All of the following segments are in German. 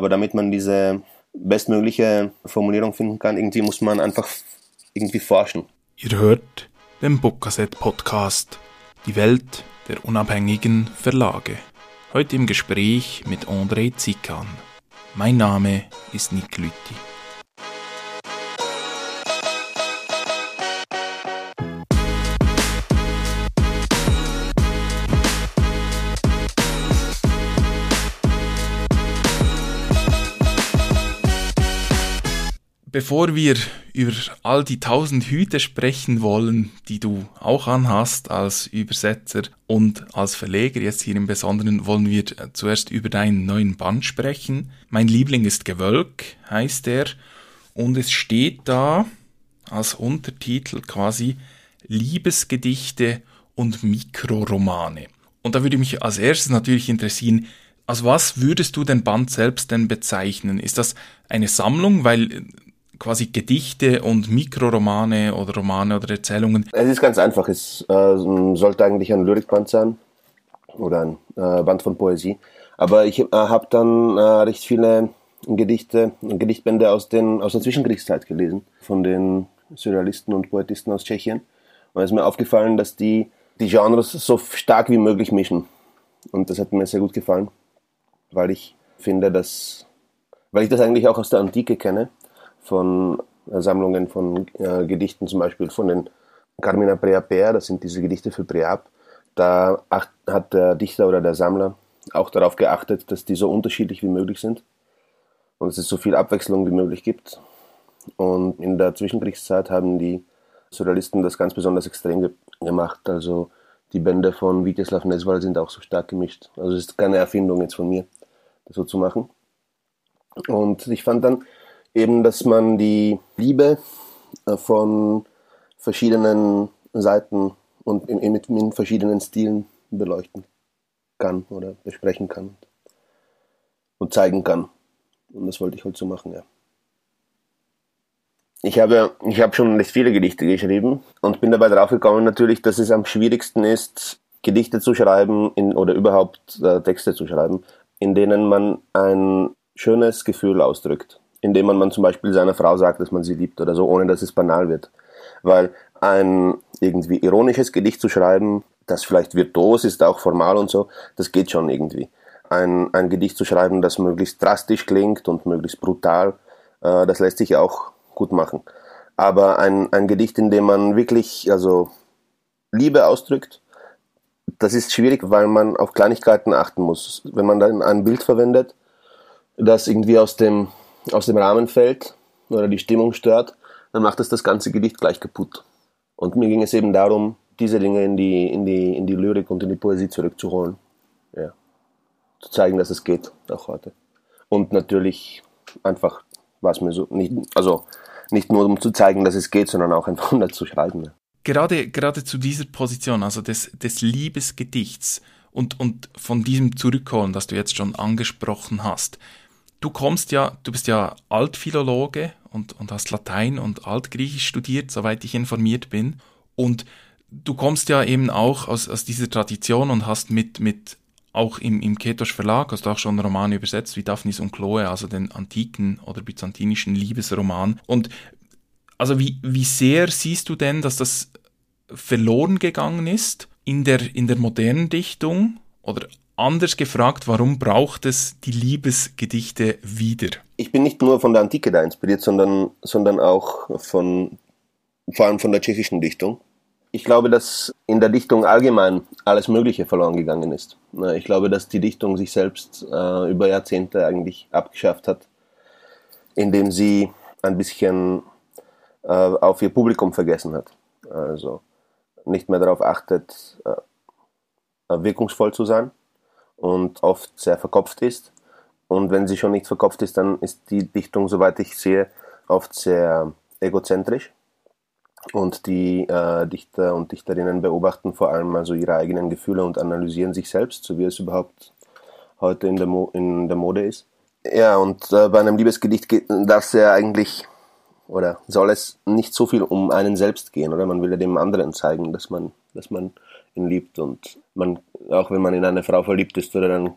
Aber damit man diese bestmögliche Formulierung finden kann, irgendwie muss man einfach irgendwie forschen. Ihr hört den Bookcassette Podcast, die Welt der unabhängigen Verlage. Heute im Gespräch mit André Zikan. Mein Name ist Nick Lütti. Bevor wir über all die tausend Hüte sprechen wollen, die du auch anhast als Übersetzer und als Verleger, jetzt hier im Besonderen, wollen wir zuerst über deinen neuen Band sprechen. Mein Liebling ist Gewölk, heißt er, und es steht da als Untertitel quasi Liebesgedichte und Mikroromane. Und da würde mich als erstes natürlich interessieren, als was würdest du den Band selbst denn bezeichnen? Ist das eine Sammlung, weil quasi Gedichte und Mikroromane oder Romane oder Erzählungen? Es ist ganz einfach. Es äh, sollte eigentlich ein Lyrikband sein oder ein äh, Band von Poesie. Aber ich äh, habe dann äh, recht viele Gedichte, Gedichtbände aus, den, aus der Zwischenkriegszeit gelesen, von den Surrealisten und Poetisten aus Tschechien. Und es ist mir aufgefallen, dass die die Genres so stark wie möglich mischen. Und das hat mir sehr gut gefallen, weil ich finde, dass, weil ich das eigentlich auch aus der Antike kenne von äh, Sammlungen von äh, Gedichten, zum Beispiel von den Carmina Preaper, das sind diese Gedichte für Preab. Da hat der Dichter oder der Sammler auch darauf geachtet, dass die so unterschiedlich wie möglich sind und dass es so viel Abwechslung wie möglich gibt. Und in der Zwischenkriegszeit haben die Surrealisten das ganz besonders extrem ge gemacht. Also die Bände von Viteslav Nesval sind auch so stark gemischt. Also es ist keine Erfindung jetzt von mir, das so zu machen. Und ich fand dann, eben, dass man die Liebe äh, von verschiedenen Seiten und in, verschiedenen Stilen beleuchten kann oder besprechen kann und zeigen kann. Und das wollte ich heute so machen, ja. Ich habe, ich habe schon recht viele Gedichte geschrieben und bin dabei draufgekommen natürlich, dass es am schwierigsten ist, Gedichte zu schreiben in, oder überhaupt äh, Texte zu schreiben, in denen man ein schönes Gefühl ausdrückt indem man, man zum Beispiel seiner Frau sagt, dass man sie liebt oder so, ohne dass es banal wird. Weil ein irgendwie ironisches Gedicht zu schreiben, das vielleicht virtuos ist, auch formal und so, das geht schon irgendwie. Ein, ein Gedicht zu schreiben, das möglichst drastisch klingt und möglichst brutal, äh, das lässt sich auch gut machen. Aber ein, ein Gedicht, in dem man wirklich also Liebe ausdrückt, das ist schwierig, weil man auf Kleinigkeiten achten muss. Wenn man dann ein Bild verwendet, das irgendwie aus dem aus dem Rahmen fällt oder die Stimmung stört, dann macht das das ganze Gedicht gleich kaputt. Und mir ging es eben darum, diese Dinge in die, in die, in die Lyrik und in die Poesie zurückzuholen. Ja. Zu zeigen, dass es geht, auch heute. Und natürlich einfach war es mir so, nicht, also nicht nur um zu zeigen, dass es geht, sondern auch einfach um das zu schreiben. Ja. Gerade, gerade zu dieser Position, also des, des Liebesgedichts und, und von diesem Zurückholen, das du jetzt schon angesprochen hast, Du kommst ja, du bist ja Altphilologe und, und hast Latein und Altgriechisch studiert, soweit ich informiert bin. Und du kommst ja eben auch aus, aus dieser Tradition und hast mit, mit auch im, im Ketosch Verlag hast du auch schon Romane übersetzt wie Daphnis und Chloe, also den antiken oder byzantinischen Liebesroman. Und also wie, wie sehr siehst du denn, dass das verloren gegangen ist in der, in der modernen Dichtung? Oder Anders gefragt, warum braucht es die Liebesgedichte wieder? Ich bin nicht nur von der Antike da inspiriert, sondern, sondern auch von, vor allem von der tschechischen Dichtung. Ich glaube, dass in der Dichtung allgemein alles Mögliche verloren gegangen ist. Ich glaube, dass die Dichtung sich selbst äh, über Jahrzehnte eigentlich abgeschafft hat, indem sie ein bisschen äh, auf ihr Publikum vergessen hat. Also nicht mehr darauf achtet, äh, wirkungsvoll zu sein und oft sehr verkopft ist. Und wenn sie schon nicht verkopft ist, dann ist die Dichtung, soweit ich sehe, oft sehr egozentrisch. Und die äh, Dichter und Dichterinnen beobachten vor allem also ihre eigenen Gefühle und analysieren sich selbst, so wie es überhaupt heute in der, Mo in der Mode ist. Ja, und äh, bei einem Liebesgedicht geht das ja eigentlich, oder soll es nicht so viel um einen selbst gehen, oder? Man will ja dem anderen zeigen, dass man, dass man ihn liebt und man, auch wenn man in eine Frau verliebt ist, oder dann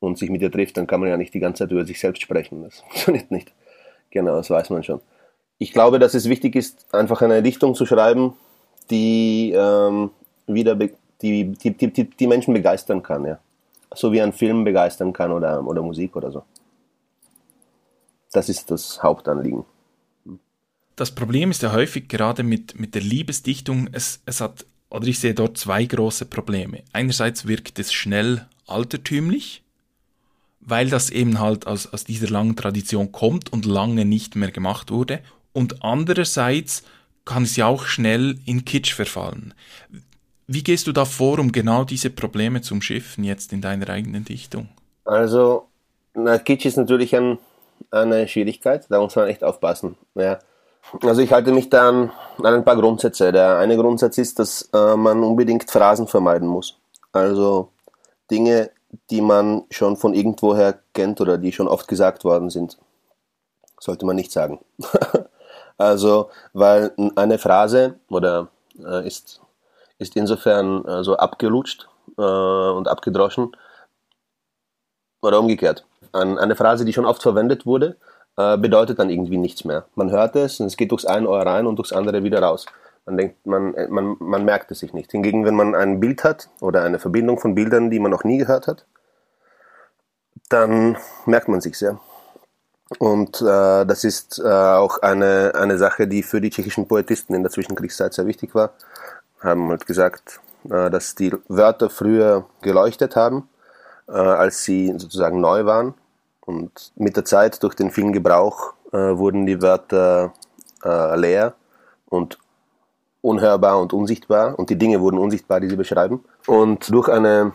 und sich mit ihr trifft, dann kann man ja nicht die ganze Zeit über sich selbst sprechen. Das funktioniert nicht. Genau, das weiß man schon. Ich glaube, dass es wichtig ist, einfach eine Dichtung zu schreiben, die ähm, wieder die, die, die, die, Menschen begeistern kann, ja. So wie ein Film begeistern kann oder, oder Musik oder so. Das ist das Hauptanliegen. Das Problem ist ja häufig gerade mit, mit der Liebesdichtung, es, es hat, oder ich sehe dort zwei große Probleme. Einerseits wirkt es schnell altertümlich, weil das eben halt aus, aus dieser langen Tradition kommt und lange nicht mehr gemacht wurde. Und andererseits kann es ja auch schnell in Kitsch verfallen. Wie gehst du da vor, um genau diese Probleme zu umschiffen jetzt in deiner eigenen Dichtung? Also, na, Kitsch ist natürlich ein, eine Schwierigkeit, da muss man echt aufpassen. Ja. Also ich halte mich da an, an ein paar Grundsätze. Der eine Grundsatz ist, dass äh, man unbedingt Phrasen vermeiden muss. Also Dinge, die man schon von irgendwoher kennt oder die schon oft gesagt worden sind, sollte man nicht sagen. also, weil eine Phrase oder äh, ist, ist insofern äh, so abgelutscht äh, und abgedroschen oder umgekehrt. An, eine Phrase, die schon oft verwendet wurde, äh, bedeutet dann irgendwie nichts mehr. Man hört es und es geht durchs eine Ohr rein und durchs andere wieder raus. Man denkt, man, äh, man, man merkt es sich nicht. Hingegen, wenn man ein Bild hat oder eine Verbindung von Bildern, die man noch nie gehört hat, dann merkt man sich sehr. Und äh, das ist äh, auch eine, eine Sache, die für die tschechischen Poetisten in der Zwischenkriegszeit sehr wichtig war. Haben halt gesagt, äh, dass die Wörter früher geleuchtet haben, äh, als sie sozusagen neu waren. Und mit der Zeit, durch den vielen Gebrauch, äh, wurden die Wörter äh, leer und unhörbar und unsichtbar und die Dinge wurden unsichtbar, die sie beschreiben. Und durch eine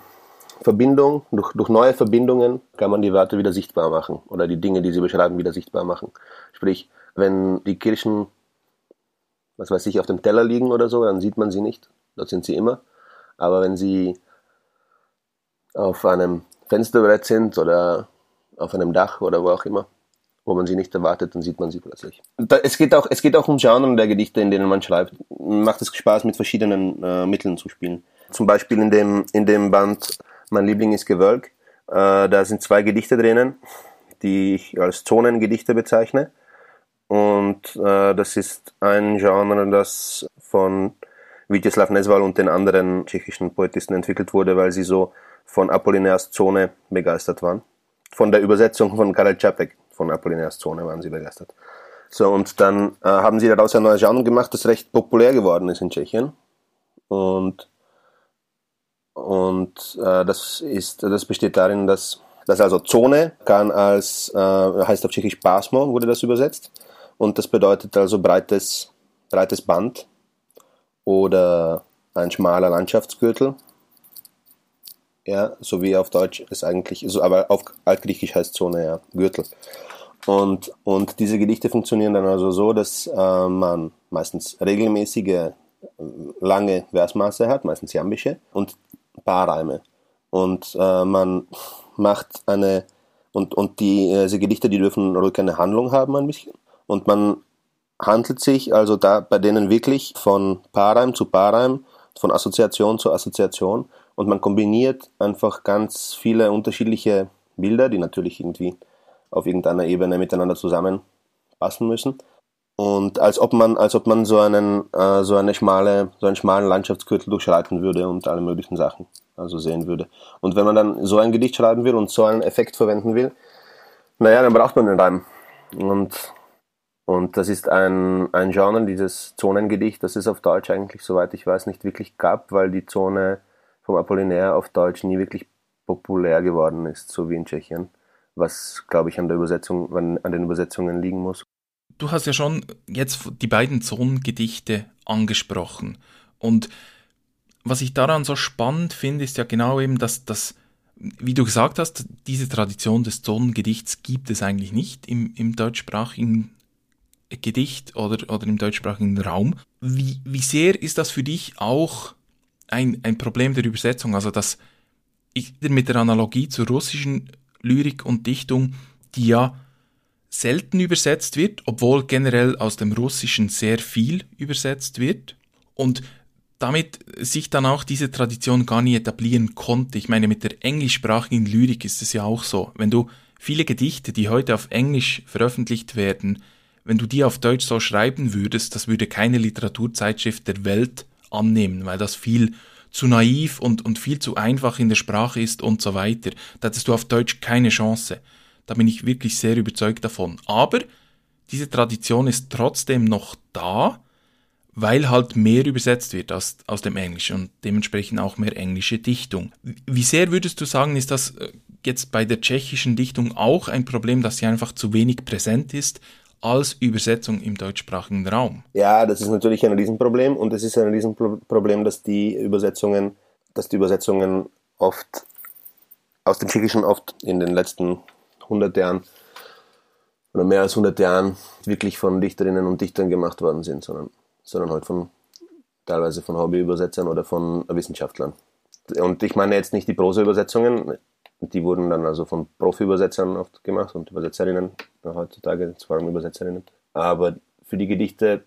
Verbindung, durch, durch neue Verbindungen kann man die Wörter wieder sichtbar machen oder die Dinge, die sie beschreiben, wieder sichtbar machen. Sprich, wenn die Kirchen, was weiß ich, auf dem Teller liegen oder so, dann sieht man sie nicht. Dort sind sie immer. Aber wenn sie auf einem Fensterbrett sind oder auf einem Dach oder wo auch immer, wo man sie nicht erwartet, dann sieht man sie plötzlich. Da, es, geht auch, es geht auch um Genren der Gedichte, in denen man schreibt. Macht es Spaß, mit verschiedenen äh, Mitteln zu spielen. Zum Beispiel in dem, in dem Band Mein Liebling ist Gewölk. Äh, da sind zwei Gedichte drinnen, die ich als Zonengedichte bezeichne. Und äh, das ist ein Genre, das von Vyacheslav Nesval und den anderen tschechischen Poetisten entwickelt wurde, weil sie so von Apollinaires Zone begeistert waren von der Übersetzung von Karel Čapek von Apollinaires Zone waren sie begeistert. So, und dann äh, haben sie daraus ein neues Genre gemacht, das recht populär geworden ist in Tschechien. Und, und äh, das, ist, das besteht darin, dass, dass also Zone kann als, äh, heißt auf Tschechisch Pasmo, wurde das übersetzt. Und das bedeutet also breites, breites Band oder ein schmaler Landschaftsgürtel ja, so wie auf Deutsch es eigentlich, so, aber auf Altgriechisch heißt Zone ja Gürtel. Und, und diese Gedichte funktionieren dann also so, dass äh, man meistens regelmäßige, äh, lange Versmaße hat, meistens jambische, und Paarreime. Und äh, man macht eine, und, und die, äh, diese Gedichte, die dürfen ruhig eine Handlung haben ein bisschen. Und man handelt sich also da bei denen wirklich von Paarreim zu Paarreim, von Assoziation zu Assoziation und man kombiniert einfach ganz viele unterschiedliche Bilder, die natürlich irgendwie auf irgendeiner Ebene miteinander zusammenpassen müssen. Und als ob man, als ob man so einen, äh, so eine schmale, so einen schmalen Landschaftsgürtel durchschreiten würde und alle möglichen Sachen also sehen würde. Und wenn man dann so ein Gedicht schreiben will und so einen Effekt verwenden will, naja, dann braucht man den Reim. Und, und das ist ein, ein Genre, dieses Zonengedicht, das es auf Deutsch eigentlich, soweit ich weiß, nicht wirklich gab, weil die Zone vom Apollinaire auf Deutsch nie wirklich populär geworden ist, so wie in Tschechien, was, glaube ich, an der Übersetzung, an, den Übersetzungen liegen muss. Du hast ja schon jetzt die beiden Zonengedichte angesprochen. Und was ich daran so spannend finde, ist ja genau eben, dass das, wie du gesagt hast, diese Tradition des Zonengedichts gibt es eigentlich nicht im, im deutschsprachigen Gedicht oder, oder im deutschsprachigen Raum. Wie, wie sehr ist das für dich auch ein, ein Problem der Übersetzung, also dass ich mit der Analogie zur russischen Lyrik und Dichtung, die ja selten übersetzt wird, obwohl generell aus dem Russischen sehr viel übersetzt wird. Und damit sich dann auch diese Tradition gar nie etablieren konnte. Ich meine, mit der englischsprachigen Lyrik ist es ja auch so. Wenn du viele Gedichte, die heute auf Englisch veröffentlicht werden, wenn du die auf Deutsch so schreiben würdest, das würde keine Literaturzeitschrift der Welt annehmen, weil das viel zu naiv und, und viel zu einfach in der Sprache ist und so weiter. Da hättest du auf Deutsch keine Chance. Da bin ich wirklich sehr überzeugt davon. Aber diese Tradition ist trotzdem noch da, weil halt mehr übersetzt wird aus, aus dem Englischen und dementsprechend auch mehr englische Dichtung. Wie sehr würdest du sagen, ist das äh, jetzt bei der tschechischen Dichtung auch ein Problem, dass sie einfach zu wenig präsent ist als Übersetzung im deutschsprachigen Raum? Ja, das ist natürlich ein Riesenproblem und es ist ein Riesenproblem, dass die Übersetzungen, dass die Übersetzungen oft aus dem Tschechischen oft in den letzten 100 Jahren oder mehr als 100 Jahren wirklich von Dichterinnen und Dichtern gemacht worden sind, sondern, sondern halt von teilweise von Hobbyübersetzern oder von Wissenschaftlern. Und ich meine jetzt nicht die Prosa-Übersetzungen, die wurden dann also von Profi-Übersetzern oft gemacht und Übersetzerinnen heutzutage, vor allem Übersetzerinnen. Aber für die Gedichte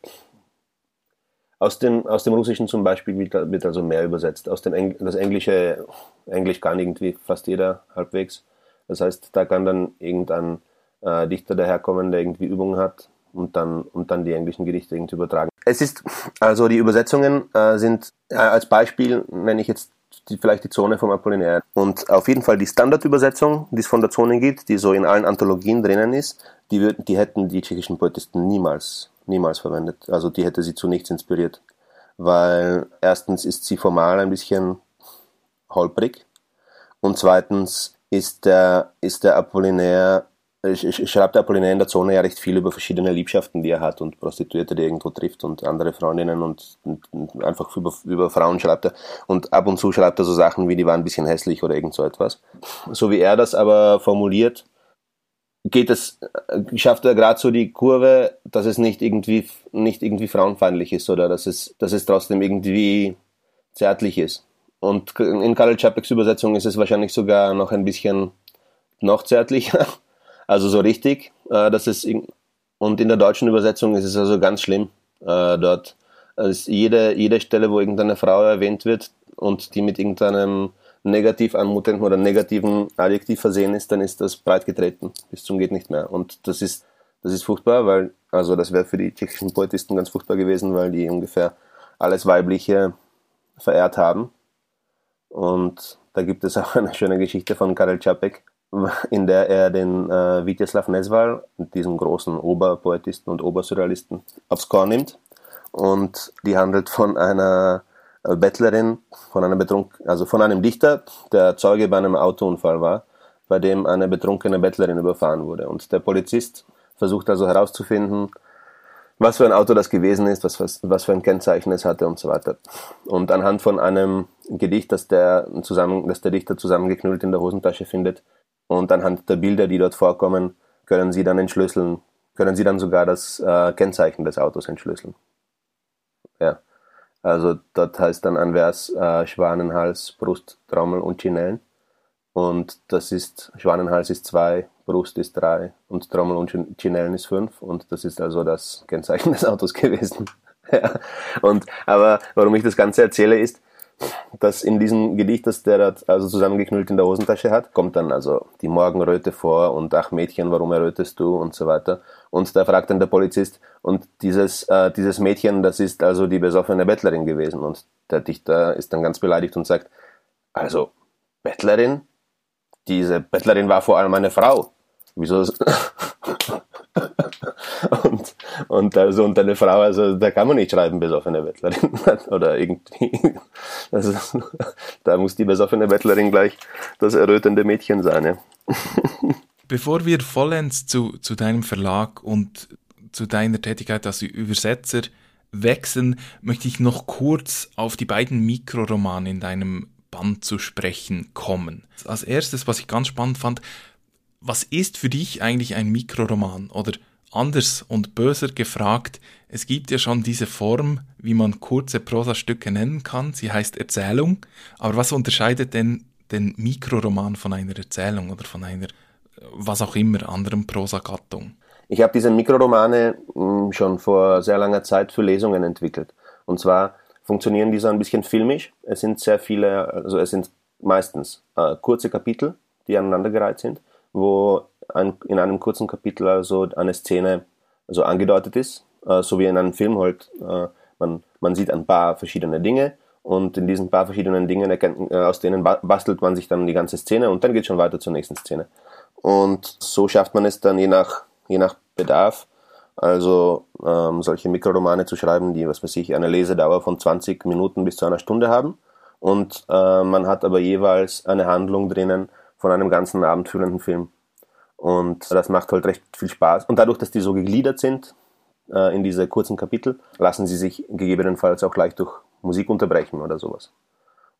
aus dem, aus dem Russischen zum Beispiel wird, also mehr übersetzt. Aus dem Engl das Englische, Englisch kann irgendwie fast jeder halbwegs. Das heißt, da kann dann irgendein äh, Dichter daherkommen, der irgendwie Übungen hat und dann, und dann die englischen Gedichte irgendwie übertragen. Es ist, also die Übersetzungen äh, sind, äh, als Beispiel nenne ich jetzt die, vielleicht die Zone vom Apollinaire. Und auf jeden Fall die Standardübersetzung, die es von der Zone gibt, die so in allen Anthologien drinnen ist, die, würden, die hätten die tschechischen Poetisten niemals, niemals verwendet. Also die hätte sie zu nichts inspiriert. Weil erstens ist sie formal ein bisschen holprig und zweitens ist der, ist der Apollinaire ich, ich, schreibe der Apollinaire in der Zone ja recht viel über verschiedene Liebschaften, die er hat und Prostituierte, die er irgendwo trifft und andere Freundinnen und, und, und, einfach über, über Frauen schreibt er. Und ab und zu schreibt er so Sachen wie, die waren ein bisschen hässlich oder irgend so etwas. So wie er das aber formuliert, geht es, schafft er gerade so die Kurve, dass es nicht irgendwie, nicht irgendwie frauenfeindlich ist oder dass es, dass es trotzdem irgendwie zärtlich ist. Und in Karel Čapeks Übersetzung ist es wahrscheinlich sogar noch ein bisschen noch zärtlicher. Also so richtig, äh, das ist in, und in der deutschen Übersetzung ist es also ganz schlimm. Äh, dort ist jede, jede Stelle, wo irgendeine Frau erwähnt wird und die mit irgendeinem negativ anmutenden oder negativen Adjektiv versehen ist, dann ist das breit getreten bis zum geht nicht mehr. Und das ist das ist furchtbar, weil also das wäre für die tschechischen Poetisten ganz furchtbar gewesen, weil die ungefähr alles Weibliche verehrt haben. Und da gibt es auch eine schöne Geschichte von Karel Čapek, in der er den äh, Vityaslav Nesval, diesen großen Oberpoetisten und Obersurrealisten, aufs Korn nimmt. Und die handelt von einer äh, Bettlerin, von einer Betrunk also von einem Dichter, der Zeuge bei einem Autounfall war, bei dem eine betrunkene Bettlerin überfahren wurde. Und der Polizist versucht also herauszufinden, was für ein Auto das gewesen ist, was, was, was für ein Kennzeichen es hatte und so weiter. Und anhand von einem Gedicht, das der, zusammen, das der Dichter zusammengeknüllt in der Hosentasche findet, und anhand der Bilder, die dort vorkommen, können Sie dann entschlüsseln, können Sie dann sogar das äh, Kennzeichen des Autos entschlüsseln. Ja. Also dort heißt dann ein Vers äh, Schwanenhals, Brust, Trommel und Chinellen. Und das ist, Schwanenhals ist zwei, Brust ist drei und Trommel und Chinellen ist fünf. Und das ist also das Kennzeichen des Autos gewesen. ja. Und, aber warum ich das Ganze erzähle ist, dass in diesem Gedicht, das der also zusammengeknüllt in der Hosentasche hat, kommt dann also die Morgenröte vor und ach Mädchen, warum errötest du und so weiter. Und da fragt dann der Polizist, und dieses, äh, dieses Mädchen, das ist also die besoffene Bettlerin gewesen. Und der Dichter ist dann ganz beleidigt und sagt, also Bettlerin? Diese Bettlerin war vor allem eine Frau. Wieso? und, und also und eine Frau, also da kann man nicht schreiben, besoffene Bettlerin oder irgendwie. Also, da muss die besoffene Bettlerin gleich das errötende Mädchen sein. Ja. Bevor wir vollends zu, zu deinem Verlag und zu deiner Tätigkeit als Übersetzer wechseln, möchte ich noch kurz auf die beiden Mikroromane in deinem Band zu sprechen kommen. Als erstes, was ich ganz spannend fand, was ist für dich eigentlich ein Mikroroman? Oder anders und böser gefragt, es gibt ja schon diese Form, wie man kurze Prosastücke nennen kann. Sie heißt Erzählung. Aber was unterscheidet denn den Mikroroman von einer Erzählung oder von einer, was auch immer, anderen Prosagattung? Ich habe diese Mikroromane hm, schon vor sehr langer Zeit für Lesungen entwickelt. Und zwar funktionieren die so ein bisschen filmisch. Es sind sehr viele, also es sind meistens äh, kurze Kapitel, die aneinandergereiht sind, wo ein, in einem kurzen Kapitel also eine Szene so angedeutet ist, äh, so wie in einem Film halt. Äh, man, man sieht ein paar verschiedene Dinge und in diesen paar verschiedenen Dingen, erkennt, äh, aus denen bastelt man sich dann die ganze Szene und dann geht schon weiter zur nächsten Szene. Und so schafft man es dann je nach, je nach Bedarf, also ähm, solche Mikroromane zu schreiben, die, was weiß ich, eine Lesedauer von 20 Minuten bis zu einer Stunde haben. Und äh, man hat aber jeweils eine Handlung drinnen von einem ganzen abendfüllenden Film. Und das macht halt recht viel Spaß. Und dadurch, dass die so gegliedert sind äh, in diese kurzen Kapitel, lassen sie sich gegebenenfalls auch leicht durch Musik unterbrechen oder sowas.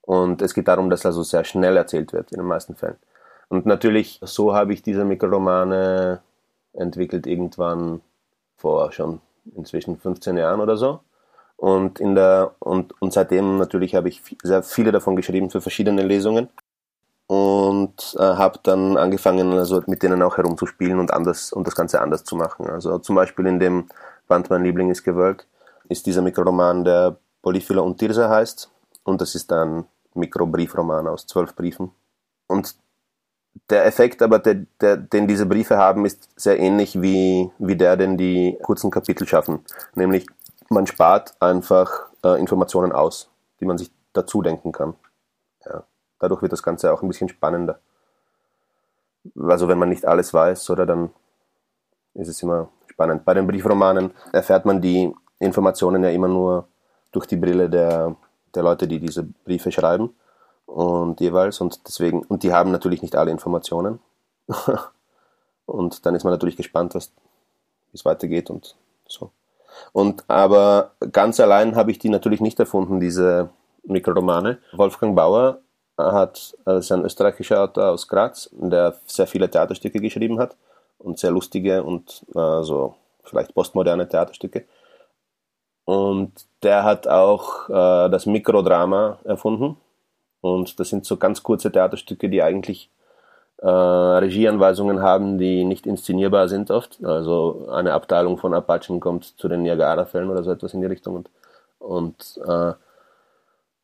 Und es geht darum, dass also sehr schnell erzählt wird in den meisten Fällen. Und natürlich, so habe ich diese Mikroromane entwickelt irgendwann vor schon inzwischen 15 Jahren oder so. Und in der und, und seitdem natürlich habe ich sehr viele davon geschrieben für verschiedene Lesungen und äh, habe dann angefangen, also mit denen auch herumzuspielen und anders und das Ganze anders zu machen. Also zum Beispiel in dem Band Mein Liebling ist gewollt ist dieser Mikroroman, der Polyphila und Tirsa heißt und das ist ein Mikrobriefroman aus zwölf Briefen. Und der Effekt aber, der, der, den diese Briefe haben, ist sehr ähnlich wie, wie der, den die kurzen Kapitel schaffen. Nämlich, man spart einfach äh, Informationen aus, die man sich dazu denken kann. Ja. Dadurch wird das Ganze auch ein bisschen spannender. Also wenn man nicht alles weiß, oder dann ist es immer spannend. Bei den Briefromanen erfährt man die Informationen ja immer nur durch die Brille der, der Leute, die diese Briefe schreiben und jeweils und deswegen und die haben natürlich nicht alle Informationen und dann ist man natürlich gespannt, was wie es weitergeht und so. Und aber ganz allein habe ich die natürlich nicht erfunden, diese Mikroromane. Wolfgang Bauer hat, das ist ein österreichischer Autor aus Graz, der sehr viele Theaterstücke geschrieben hat und sehr lustige und äh, so vielleicht postmoderne Theaterstücke. Und der hat auch äh, das Mikrodrama erfunden, und das sind so ganz kurze Theaterstücke, die eigentlich äh, Regieanweisungen haben, die nicht inszenierbar sind oft. Also eine Abteilung von Apachen kommt zu den Niagara-Fällen oder so etwas in die Richtung und, und, äh,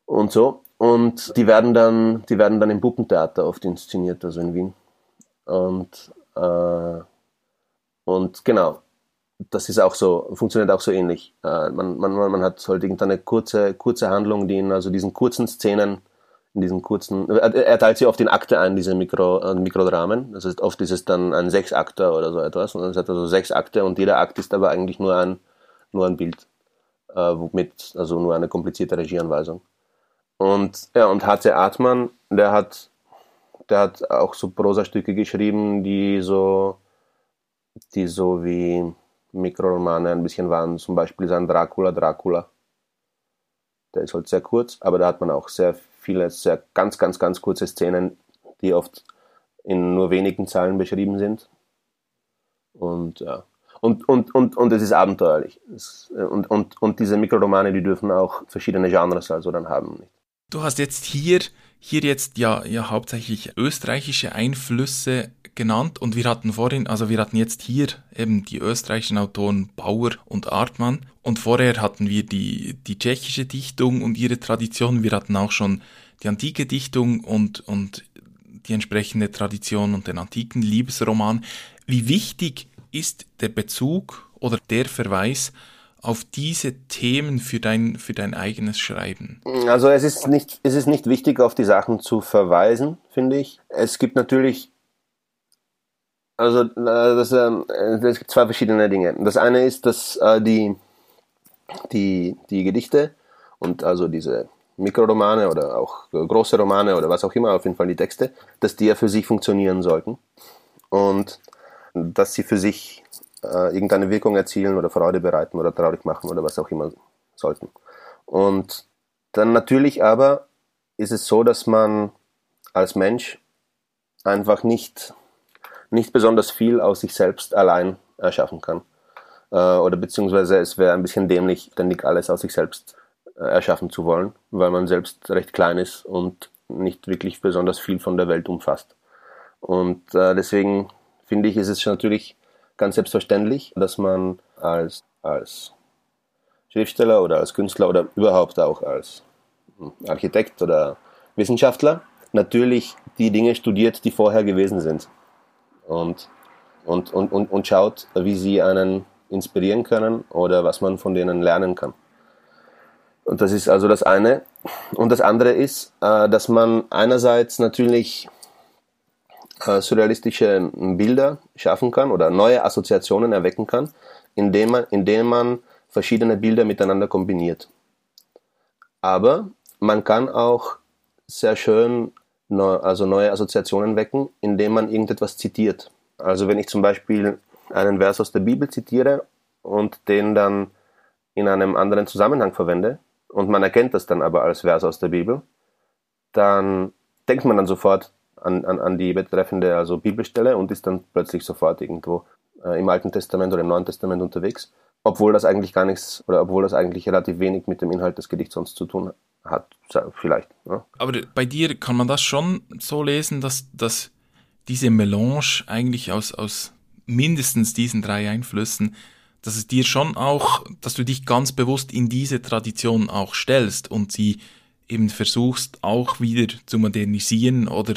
und so. Und die werden dann, die werden dann im Puppentheater oft inszeniert, also in Wien. Und, äh, und genau, das ist auch so, funktioniert auch so ähnlich. Äh, man, man, man hat halt irgendeine kurze, kurze Handlung, die in also diesen kurzen Szenen in diesen kurzen, er teilt sie oft in Akte ein, diese Mikro, äh, Mikrodramen. Das heißt, oft ist es dann ein Sechsakter oder so etwas. Und es hat also sechs Akte und jeder Akt ist aber eigentlich nur ein, nur ein Bild. Äh, mit, also nur eine komplizierte Regieanweisung. Und, ja, und H.C. Artmann, der hat, der hat auch so Prosastücke geschrieben, die so, die so wie Mikroromane ein bisschen waren. Zum Beispiel sein Dracula, Dracula. Der ist halt sehr kurz, aber da hat man auch sehr viele sehr ganz, ganz, ganz kurze Szenen, die oft in nur wenigen Zeilen beschrieben sind. Und ja. Und, und, und, und es ist abenteuerlich. Es, und, und, und diese Mikroromane, die dürfen auch verschiedene Genres also dann haben. Du hast jetzt hier, hier jetzt ja, ja hauptsächlich österreichische Einflüsse genannt und wir hatten vorhin, also wir hatten jetzt hier eben die österreichischen Autoren Bauer und Artmann und vorher hatten wir die, die tschechische Dichtung und ihre Tradition, wir hatten auch schon die antike Dichtung und, und die entsprechende Tradition und den antiken Liebesroman. Wie wichtig ist der Bezug oder der Verweis auf diese Themen für dein, für dein eigenes Schreiben? Also es ist nicht, es ist nicht wichtig, auf die Sachen zu verweisen, finde ich. Es gibt natürlich also äh, das, äh, es gibt zwei verschiedene Dinge. Das eine ist, dass äh, die, die, die Gedichte und also diese Mikroromane oder auch große Romane oder was auch immer, auf jeden Fall die Texte, dass die ja für sich funktionieren sollten und dass sie für sich äh, irgendeine Wirkung erzielen oder Freude bereiten oder traurig machen oder was auch immer sollten. Und dann natürlich aber ist es so, dass man als Mensch einfach nicht nicht besonders viel aus sich selbst allein erschaffen kann. Äh, oder beziehungsweise es wäre ein bisschen dämlich, ständig alles aus sich selbst äh, erschaffen zu wollen, weil man selbst recht klein ist und nicht wirklich besonders viel von der Welt umfasst. Und äh, deswegen finde ich, ist es natürlich ganz selbstverständlich, dass man als, als Schriftsteller oder als Künstler oder überhaupt auch als hm, Architekt oder Wissenschaftler natürlich die Dinge studiert, die vorher gewesen sind. Und, und, und, und, und schaut, wie sie einen inspirieren können oder was man von denen lernen kann. Und das ist also das eine. Und das andere ist, äh, dass man einerseits natürlich äh, surrealistische Bilder schaffen kann oder neue Assoziationen erwecken kann, indem man, indem man verschiedene Bilder miteinander kombiniert. Aber man kann auch sehr schön neu, also neue Assoziationen wecken, indem man irgendetwas zitiert. Also wenn ich zum Beispiel einen Vers aus der Bibel zitiere und den dann in einem anderen Zusammenhang verwende und man erkennt das dann aber als Vers aus der Bibel, dann denkt man dann sofort an, an, an die betreffende also Bibelstelle und ist dann plötzlich sofort irgendwo äh, im Alten Testament oder im Neuen Testament unterwegs, obwohl das eigentlich gar nichts oder obwohl das eigentlich relativ wenig mit dem Inhalt des Gedichts sonst zu tun hat, vielleicht. Ja. Aber bei dir kann man das schon so lesen, dass, dass diese Melange eigentlich aus, aus mindestens diesen drei Einflüssen, dass es dir schon auch, dass du dich ganz bewusst in diese Tradition auch stellst und sie eben versuchst auch wieder zu modernisieren oder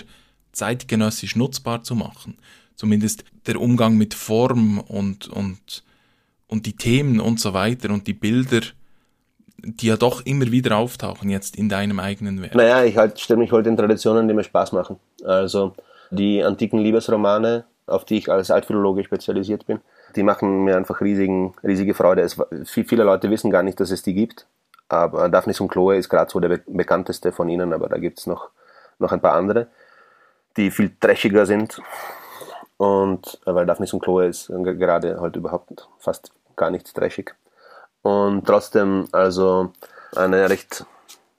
zeitgenössisch nutzbar zu machen. Zumindest der Umgang mit Form und, und, und die Themen und so weiter und die Bilder, die ja doch immer wieder auftauchen jetzt in deinem eigenen Werk. Naja, ich halt, stelle mich heute in Traditionen, die mir Spaß machen. Also die antiken Liebesromane, auf die ich als Altphilologe spezialisiert bin, die machen mir einfach riesigen, riesige Freude. Es, viele Leute wissen gar nicht, dass es die gibt. Aber Daphnis und Chloe ist gerade so der bekannteste von ihnen, aber da gibt es noch, noch ein paar andere die viel trashiger sind. Und äh, weil Daphnis und Chloe ist gerade halt überhaupt fast gar nicht trashig. Und trotzdem also eine recht,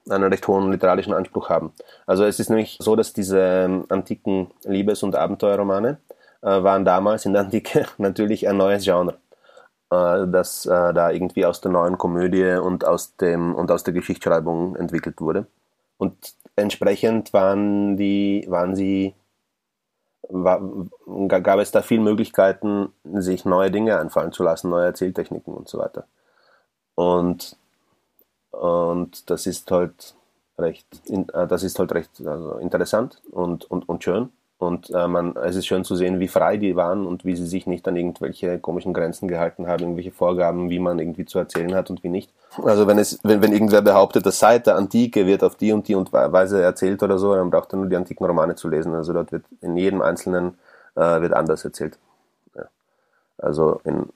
einen recht hohen literarischen Anspruch haben. Also es ist nämlich so, dass diese ähm, antiken Liebes- und Abenteuerromane äh, waren damals in der Antike natürlich ein neues Genre äh, das äh, da irgendwie aus der neuen Komödie und aus dem und aus der Geschichtsschreibung entwickelt wurde. Und entsprechend waren die, waren sie, war, gab es da viele Möglichkeiten, sich neue Dinge einfallen zu lassen, neue Erzähltechniken und so weiter. Und, und das ist halt recht, äh, das ist halt recht also interessant und, und, und schön. Und äh, man, es ist schön zu sehen, wie frei die waren und wie sie sich nicht an irgendwelche komischen Grenzen gehalten haben, irgendwelche Vorgaben, wie man irgendwie zu erzählen hat und wie nicht. Also wenn es, wenn, wenn irgendwer behauptet, dass seit der Antike wird auf die und die und Weise erzählt oder so, dann braucht er nur die antiken Romane zu lesen. Also dort wird in jedem einzelnen äh, wird anders erzählt. Ja. Also in,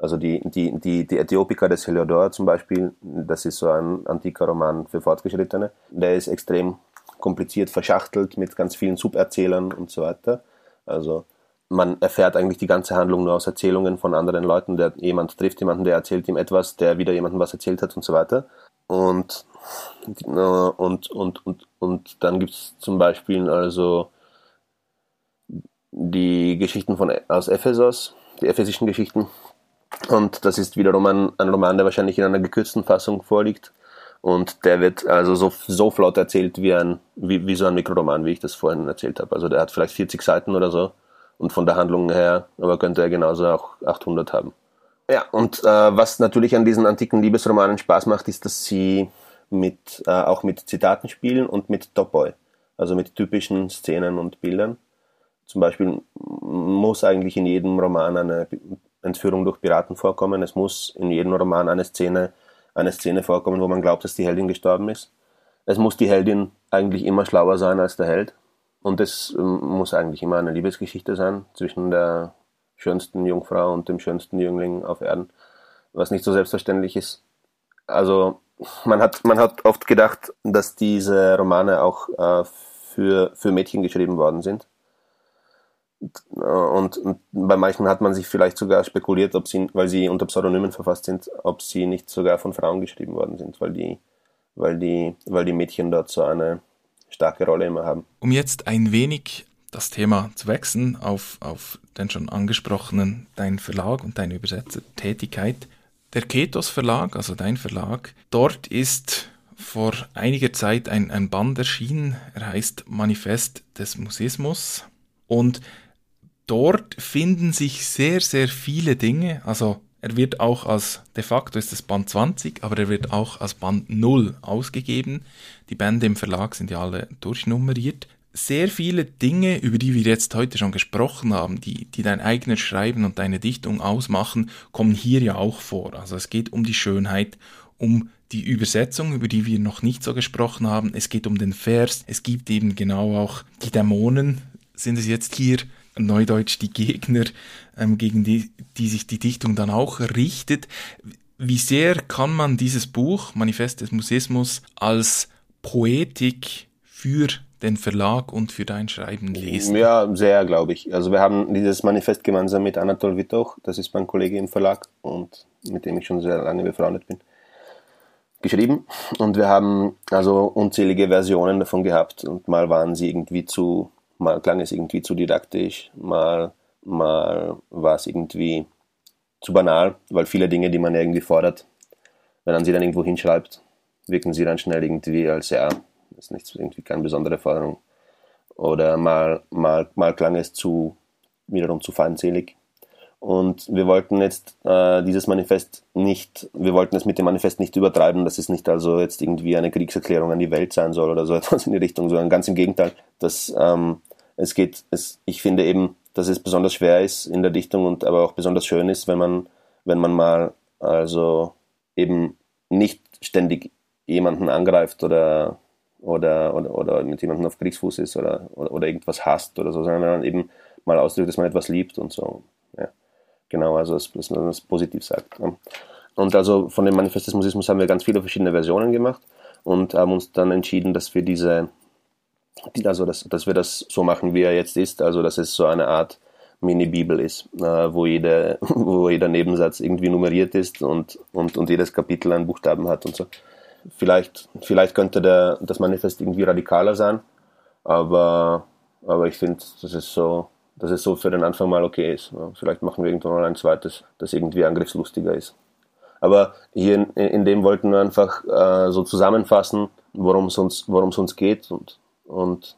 also die, die, die, die Äthiopiker des Heliodor zum Beispiel, das ist so ein antiker Roman für Fortgeschrittene, der ist extrem kompliziert verschachtelt mit ganz vielen Suberzählern und so weiter. Also man erfährt eigentlich die ganze Handlung nur aus Erzählungen von anderen Leuten. Der, jemand trifft jemanden, der erzählt ihm etwas, der wieder jemandem was erzählt hat und so weiter. Und, äh, und, und, und, und dann gibt es zum Beispiel also die Geschichten von, aus Ephesos, die ephesischen Geschichten. Und das ist wiederum ein, ein Roman, der wahrscheinlich in einer gekürzten Fassung vorliegt. Und der wird also so, so flott erzählt wie, ein, wie, wie so ein Mikroroman, wie ich das vorhin erzählt habe. Also der hat vielleicht 40 Seiten oder so. Und von der Handlung her, aber könnte er genauso auch 800 haben. Ja, und äh, was natürlich an diesen antiken Liebesromanen Spaß macht, ist, dass sie mit, äh, auch mit Zitaten spielen und mit Topoi. Also mit typischen Szenen und Bildern. Zum Beispiel muss eigentlich in jedem Roman eine Entführung durch Piraten vorkommen. Es muss in jedem Roman eine Szene eine Szene vorkommen, wo man glaubt, dass die Heldin gestorben ist. Es muss die Heldin eigentlich immer schlauer sein als der Held. Und es ähm, muss eigentlich immer eine Liebesgeschichte sein zwischen der schönsten Jungfrau und dem schönsten Jüngling auf Erden, was nicht so selbstverständlich ist. Also man hat, man hat oft gedacht, dass diese Romane auch äh, für, für Mädchen geschrieben worden sind. Und, und, bei manchen hat man sich vielleicht sogar spekuliert, ob sie, weil sie unter Pseudonymen verfasst sind, ob sie nicht sogar von Frauen geschrieben worden sind, weil die, weil die, weil die Mädchen dort so eine starke Rolle immer haben. Um jetzt ein wenig das Thema zu wechseln auf, auf den schon angesprochenen, dein Verlag und deine Übersetzertätigkeit. Der Ketos Verlag, also dein Verlag, dort ist vor einiger Zeit ein, ein Band erschienen, er heißt Manifest des Museismus. Und Dort finden sich sehr, sehr viele Dinge. Also Er wird auch als, de facto ist es Band 20, aber er wird auch als Band 0 ausgegeben. Die Bände im Verlag sind ja alle durchnummeriert. Sehr viele Dinge, über die wir jetzt heute schon gesprochen haben, die, die dein eigenes Schreiben und deine Dichtung ausmachen, kommen hier ja auch vor. Also es geht um die Schönheit, um die Übersetzung, über die wir noch nicht so gesprochen haben. Es geht um den Vers. Es gibt eben genau auch die Dämonen, sind es jetzt hier Neudeutsch die Gegner, ähm, gegen die, die sich die Dichtung dann auch richtet. Wie sehr kann man dieses Buch, Manifest des Museismus, als Poetik für den Verlag und für dein Schreiben lesen? Ja, sehr, glaube ich. Also wir haben dieses Manifest gemeinsam mit Anatol Witoch, das ist mein Kollege im Verlag und mit dem ich schon sehr lange befreundet bin, geschrieben. Und wir haben also unzählige Versionen davon gehabt und mal waren sie irgendwie zu Mal klang es irgendwie zu didaktisch, mal, mal war es irgendwie zu banal, weil viele Dinge, die man irgendwie fordert, wenn man sie dann irgendwo hinschreibt, wirken sie dann schnell irgendwie als ja, ist nicht irgendwie keine besondere Forderung. Oder mal, mal, mal klang es zu wiederum zu feindselig. Und wir wollten jetzt äh, dieses Manifest nicht, wir wollten es mit dem Manifest nicht übertreiben, dass es nicht also jetzt irgendwie eine Kriegserklärung an die Welt sein soll oder so etwas in die Richtung, sondern ganz im Gegenteil, dass ähm, es geht, es, ich finde eben, dass es besonders schwer ist in der Dichtung und aber auch besonders schön ist, wenn man, wenn man mal also eben nicht ständig jemanden angreift oder, oder, oder, oder mit jemandem auf Kriegsfuß ist oder, oder, oder irgendwas hasst oder so, sondern wenn man eben mal ausdrückt, dass man etwas liebt und so. Ja. Genau, also dass, man das positiv sagt. Und also von dem Manifest des Museismus haben wir ganz viele verschiedene Versionen gemacht und haben uns dann entschieden, dass wir diese also dass, dass wir das so machen, wie er jetzt ist, also dass es so eine Art Mini-Bibel ist, äh, wo, jede, wo jeder Nebensatz irgendwie nummeriert ist und, und, und jedes Kapitel einen Buchstaben hat und so. Vielleicht, vielleicht könnte der, das Manifest irgendwie radikaler sein, aber, aber ich finde, dass es so, dass es so für den Anfang mal okay ist. Vielleicht machen wir irgendwann mal ein zweites, das irgendwie angriffslustiger ist. Aber hier in, in dem wollten wir einfach äh, so zusammenfassen, worum es uns, uns geht und und,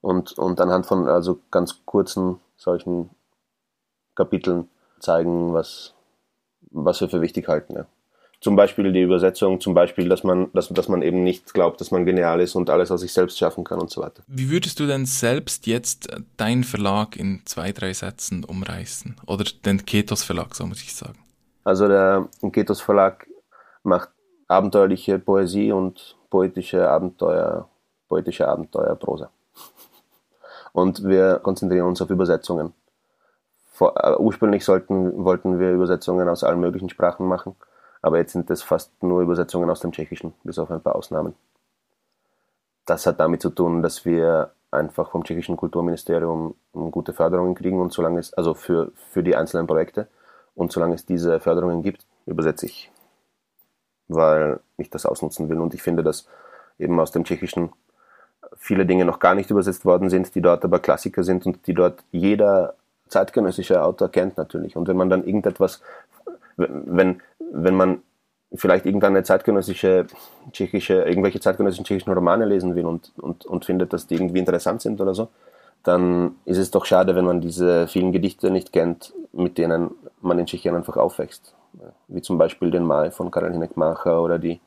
und, und anhand von also ganz kurzen solchen Kapiteln zeigen, was, was wir für wichtig halten. Ja. Zum Beispiel die Übersetzung, zum Beispiel, dass man, dass, dass man eben nicht glaubt, dass man genial ist und alles aus sich selbst schaffen kann und so weiter. Wie würdest du denn selbst jetzt deinen Verlag in zwei, drei Sätzen umreißen? Oder den Ketos Verlag, so muss ich sagen. Also der Ketos Verlag macht abenteuerliche Poesie und poetische Abenteuer poetische Abenteuerprosa. Und wir konzentrieren uns auf Übersetzungen. Vor, äh, ursprünglich sollten, wollten wir Übersetzungen aus allen möglichen Sprachen machen, aber jetzt sind es fast nur Übersetzungen aus dem Tschechischen, bis auf ein paar Ausnahmen. Das hat damit zu tun, dass wir einfach vom tschechischen Kulturministerium gute Förderungen kriegen und solange es, also für, für die einzelnen Projekte, und solange es diese Förderungen gibt, übersetze ich, weil ich das ausnutzen will. Und ich finde, dass eben aus dem Tschechischen viele Dinge noch gar nicht übersetzt worden sind, die dort aber Klassiker sind und die dort jeder zeitgenössische Autor kennt natürlich. Und wenn man dann irgendetwas, wenn, wenn man vielleicht irgendeine zeitgenössische tschechische, irgendwelche zeitgenössischen tschechischen Romane lesen will und, und, und findet, dass die irgendwie interessant sind oder so, dann ist es doch schade, wenn man diese vielen Gedichte nicht kennt, mit denen man in Tschechien einfach aufwächst. Wie zum Beispiel den Mai von Karel Hinek Macher oder die,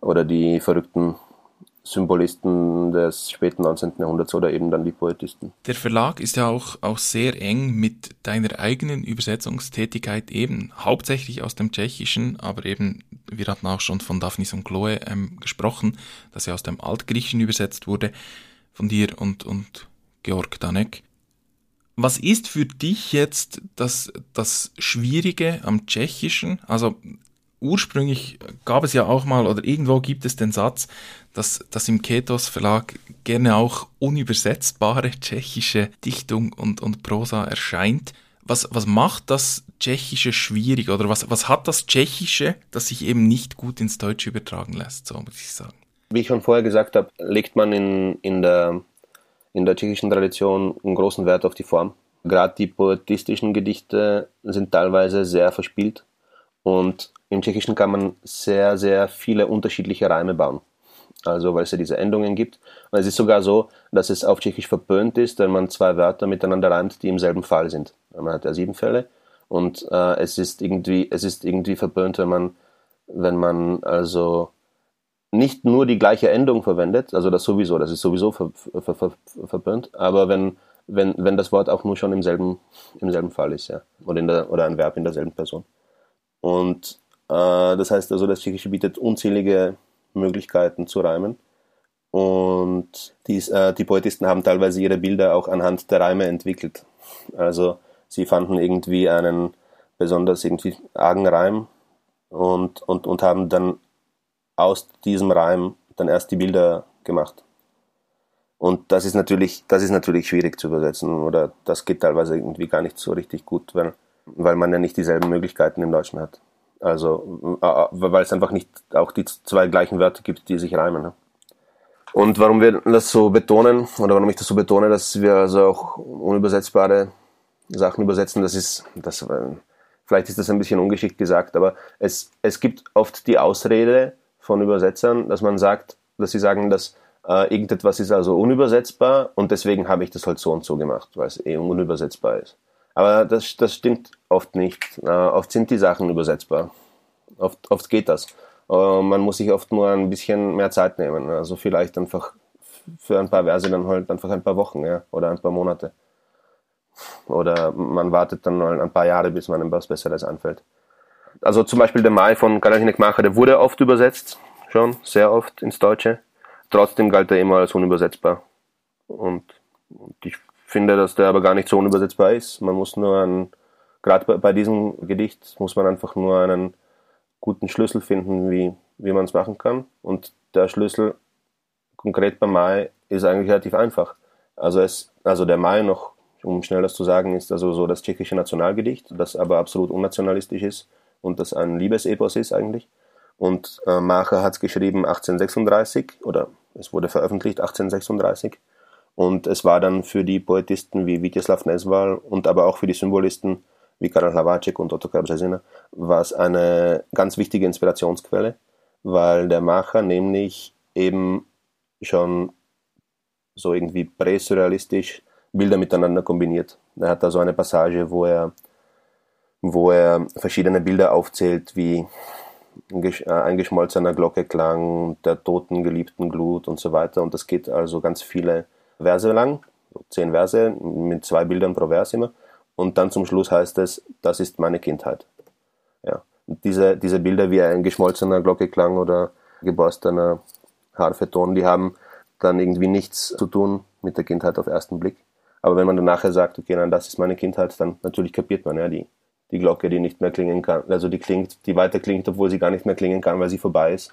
oder die verrückten Symbolisten des späten 19. Jahrhunderts oder eben dann die Poetisten. Der Verlag ist ja auch, auch sehr eng mit deiner eigenen Übersetzungstätigkeit eben, hauptsächlich aus dem Tschechischen, aber eben, wir hatten auch schon von Daphnis und Chloe ähm, gesprochen, dass er aus dem Altgriechischen übersetzt wurde, von dir und, und Georg Danek. Was ist für dich jetzt das, das Schwierige am Tschechischen? Also ursprünglich gab es ja auch mal, oder irgendwo gibt es den Satz, dass, dass im Ketos Verlag gerne auch unübersetzbare tschechische Dichtung und, und Prosa erscheint. Was, was macht das Tschechische schwierig oder was, was hat das Tschechische, das sich eben nicht gut ins Deutsche übertragen lässt, so muss ich sagen? Wie ich schon vorher gesagt habe, legt man in, in, der, in der tschechischen Tradition einen großen Wert auf die Form. Gerade die poetistischen Gedichte sind teilweise sehr verspielt und im Tschechischen kann man sehr, sehr viele unterschiedliche Reime bauen. Also weil es ja diese Endungen gibt. Und es ist sogar so, dass es auf Tschechisch verpönt ist, wenn man zwei Wörter miteinander reimt, die im selben Fall sind. Man hat ja sieben Fälle Und äh, es ist irgendwie, es ist irgendwie verböhnt, wenn man, wenn man also nicht nur die gleiche Endung verwendet, also das sowieso, das ist sowieso ver, ver, ver, verböhnt, aber wenn, wenn, wenn das Wort auch nur schon im selben, im selben Fall ist, ja, oder, in der, oder ein Verb in derselben Person. Und äh, das heißt also, das Tschechische bietet unzählige Möglichkeiten zu reimen. Und dies, äh, die Poetisten haben teilweise ihre Bilder auch anhand der Reime entwickelt. Also sie fanden irgendwie einen besonders irgendwie argen Reim und, und, und haben dann aus diesem Reim dann erst die Bilder gemacht. Und das ist natürlich, das ist natürlich schwierig zu übersetzen oder das geht teilweise irgendwie gar nicht so richtig gut, weil, weil man ja nicht dieselben Möglichkeiten im Deutschen hat. Also, äh, äh, weil es einfach nicht auch die zwei gleichen Wörter gibt, die sich reimen. Ne? Und warum wir das so betonen, oder warum ich das so betone, dass wir also auch unübersetzbare Sachen übersetzen, das ist, das, vielleicht ist das ein bisschen ungeschickt gesagt, aber es, es gibt oft die Ausrede von Übersetzern, dass man sagt, dass sie sagen, dass äh, irgendetwas ist also unübersetzbar und deswegen habe ich das halt so und so gemacht, weil es eh unübersetzbar ist. Aber das, das stimmt oft nicht. Äh, oft sind die Sachen übersetzbar. Oft, oft geht das. Äh, man muss sich oft nur ein bisschen mehr Zeit nehmen. Also vielleicht einfach für ein paar Verse dann halt einfach ein paar Wochen ja, oder ein paar Monate. Oder man wartet dann mal ein paar Jahre, bis man was Besseres einfällt. Also zum Beispiel der Mai von Karl Macher, der wurde oft übersetzt, schon, sehr oft ins Deutsche. Trotzdem galt er immer als unübersetzbar. Und, und ich finde, dass der aber gar nicht so unübersetzbar ist. Man muss nur einen, gerade bei, bei diesem Gedicht muss man einfach nur einen guten Schlüssel finden, wie, wie man es machen kann. Und der Schlüssel konkret bei Mai ist eigentlich relativ einfach. Also es, also der Mai noch, um schnell das zu sagen, ist also so das tschechische Nationalgedicht, das aber absolut unnationalistisch ist und das ein Liebesepos ist eigentlich. Und äh, Macher hat es geschrieben 1836 oder es wurde veröffentlicht 1836 und es war dann für die Poetisten wie Witjeslav Nesval und aber auch für die Symbolisten wie Karel Hlavaček und Ottokar Březina war es eine ganz wichtige Inspirationsquelle, weil der Macher nämlich eben schon so irgendwie präsurrealistisch Bilder miteinander kombiniert. Er hat da so eine Passage, wo er, wo er verschiedene Bilder aufzählt, wie ein geschmolzener Glockeklang, der toten geliebten Glut und so weiter. Und das geht also ganz viele Verse lang, zehn Verse mit zwei Bildern pro Vers immer. Und dann zum Schluss heißt es, das ist meine Kindheit. Ja. Und diese, diese Bilder wie ein geschmolzener Glockeklang oder geborstener Harfeton, die haben dann irgendwie nichts zu tun mit der Kindheit auf ersten Blick. Aber wenn man dann nachher sagt, okay, nein, das ist meine Kindheit, dann natürlich kapiert man ja die, die Glocke, die nicht mehr klingen kann, also die klingt, die weiter klingt, obwohl sie gar nicht mehr klingen kann, weil sie vorbei ist,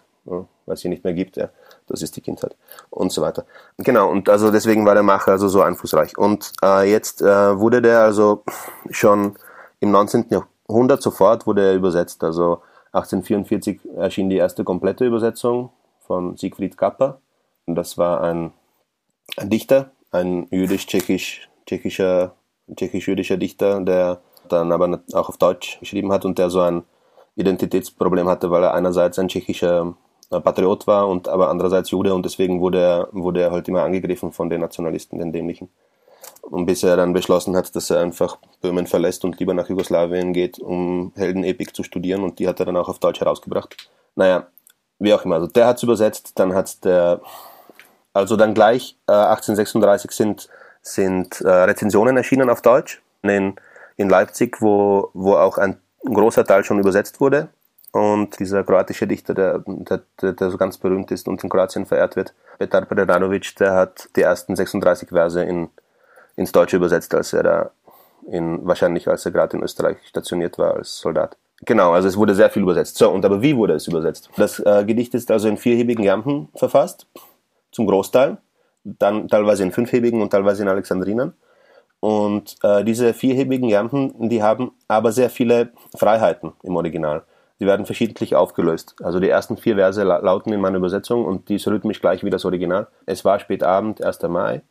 weil sie nicht mehr gibt. Ja das ist die Kindheit und so weiter. Genau, und also deswegen war der Macher also so einflussreich. Und äh, jetzt äh, wurde der also schon im 19. Jahrhundert sofort wurde er übersetzt. Also 1844 erschien die erste komplette Übersetzung von Siegfried Kappa. Und das war ein, ein Dichter, ein jüdisch-tschechisch, tschechischer, tschechisch-jüdischer Dichter, der dann aber auch auf Deutsch geschrieben hat und der so ein Identitätsproblem hatte, weil er einerseits ein tschechischer Patriot war und aber andererseits Jude und deswegen wurde er, wurde er halt immer angegriffen von den Nationalisten, den Dämlichen. Und bis er dann beschlossen hat, dass er einfach Böhmen verlässt und lieber nach Jugoslawien geht, um Heldenepik zu studieren und die hat er dann auch auf Deutsch herausgebracht. Naja, wie auch immer. Also der hat es übersetzt, dann hat der, also dann gleich äh, 1836 sind, sind äh, Rezensionen erschienen auf Deutsch in, in Leipzig, wo, wo auch ein großer Teil schon übersetzt wurde. Und dieser kroatische Dichter, der, der, der so ganz berühmt ist und in Kroatien verehrt wird, Petar Preradovic, der hat die ersten 36 Verse in, ins Deutsche übersetzt, als er da in, wahrscheinlich als er gerade in Österreich stationiert war als Soldat. Genau, also es wurde sehr viel übersetzt. So, und aber wie wurde es übersetzt? Das äh, Gedicht ist also in vierhebigen Jampen verfasst, zum Großteil, dann teilweise in fünfhebigen und teilweise in Alexandrinern. Und äh, diese vierhebigen Jampen, die haben aber sehr viele Freiheiten im Original. Sie werden verschiedentlich aufgelöst. Also die ersten vier Verse lauten in meiner Übersetzung und dies rhythmisch gleich wie das Original. Es war spät Abend, 1. Mai.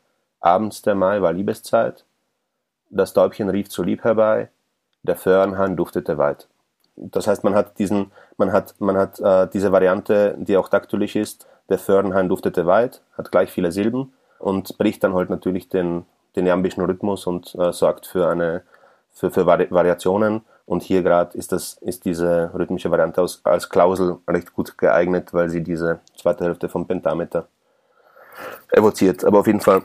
Abends der Mai war Liebeszeit. Das Täubchen rief zu lieb herbei. Der Föhrenhahn duftete weit. Das heißt, man hat diesen, man hat, man hat äh, diese Variante, die auch daktylisch ist. Der Föhrenhahn duftete weit, hat gleich viele Silben und bricht dann halt natürlich den, den jambischen Rhythmus und äh, sorgt für eine, für, für Vari Variationen Und hier gerade ist ist diese rhythmische Variante aus, als Klausel recht gut geeignet, weil sie diese zweite Hälfte vom Pentameter evoziert. Aber auf jeden Fall,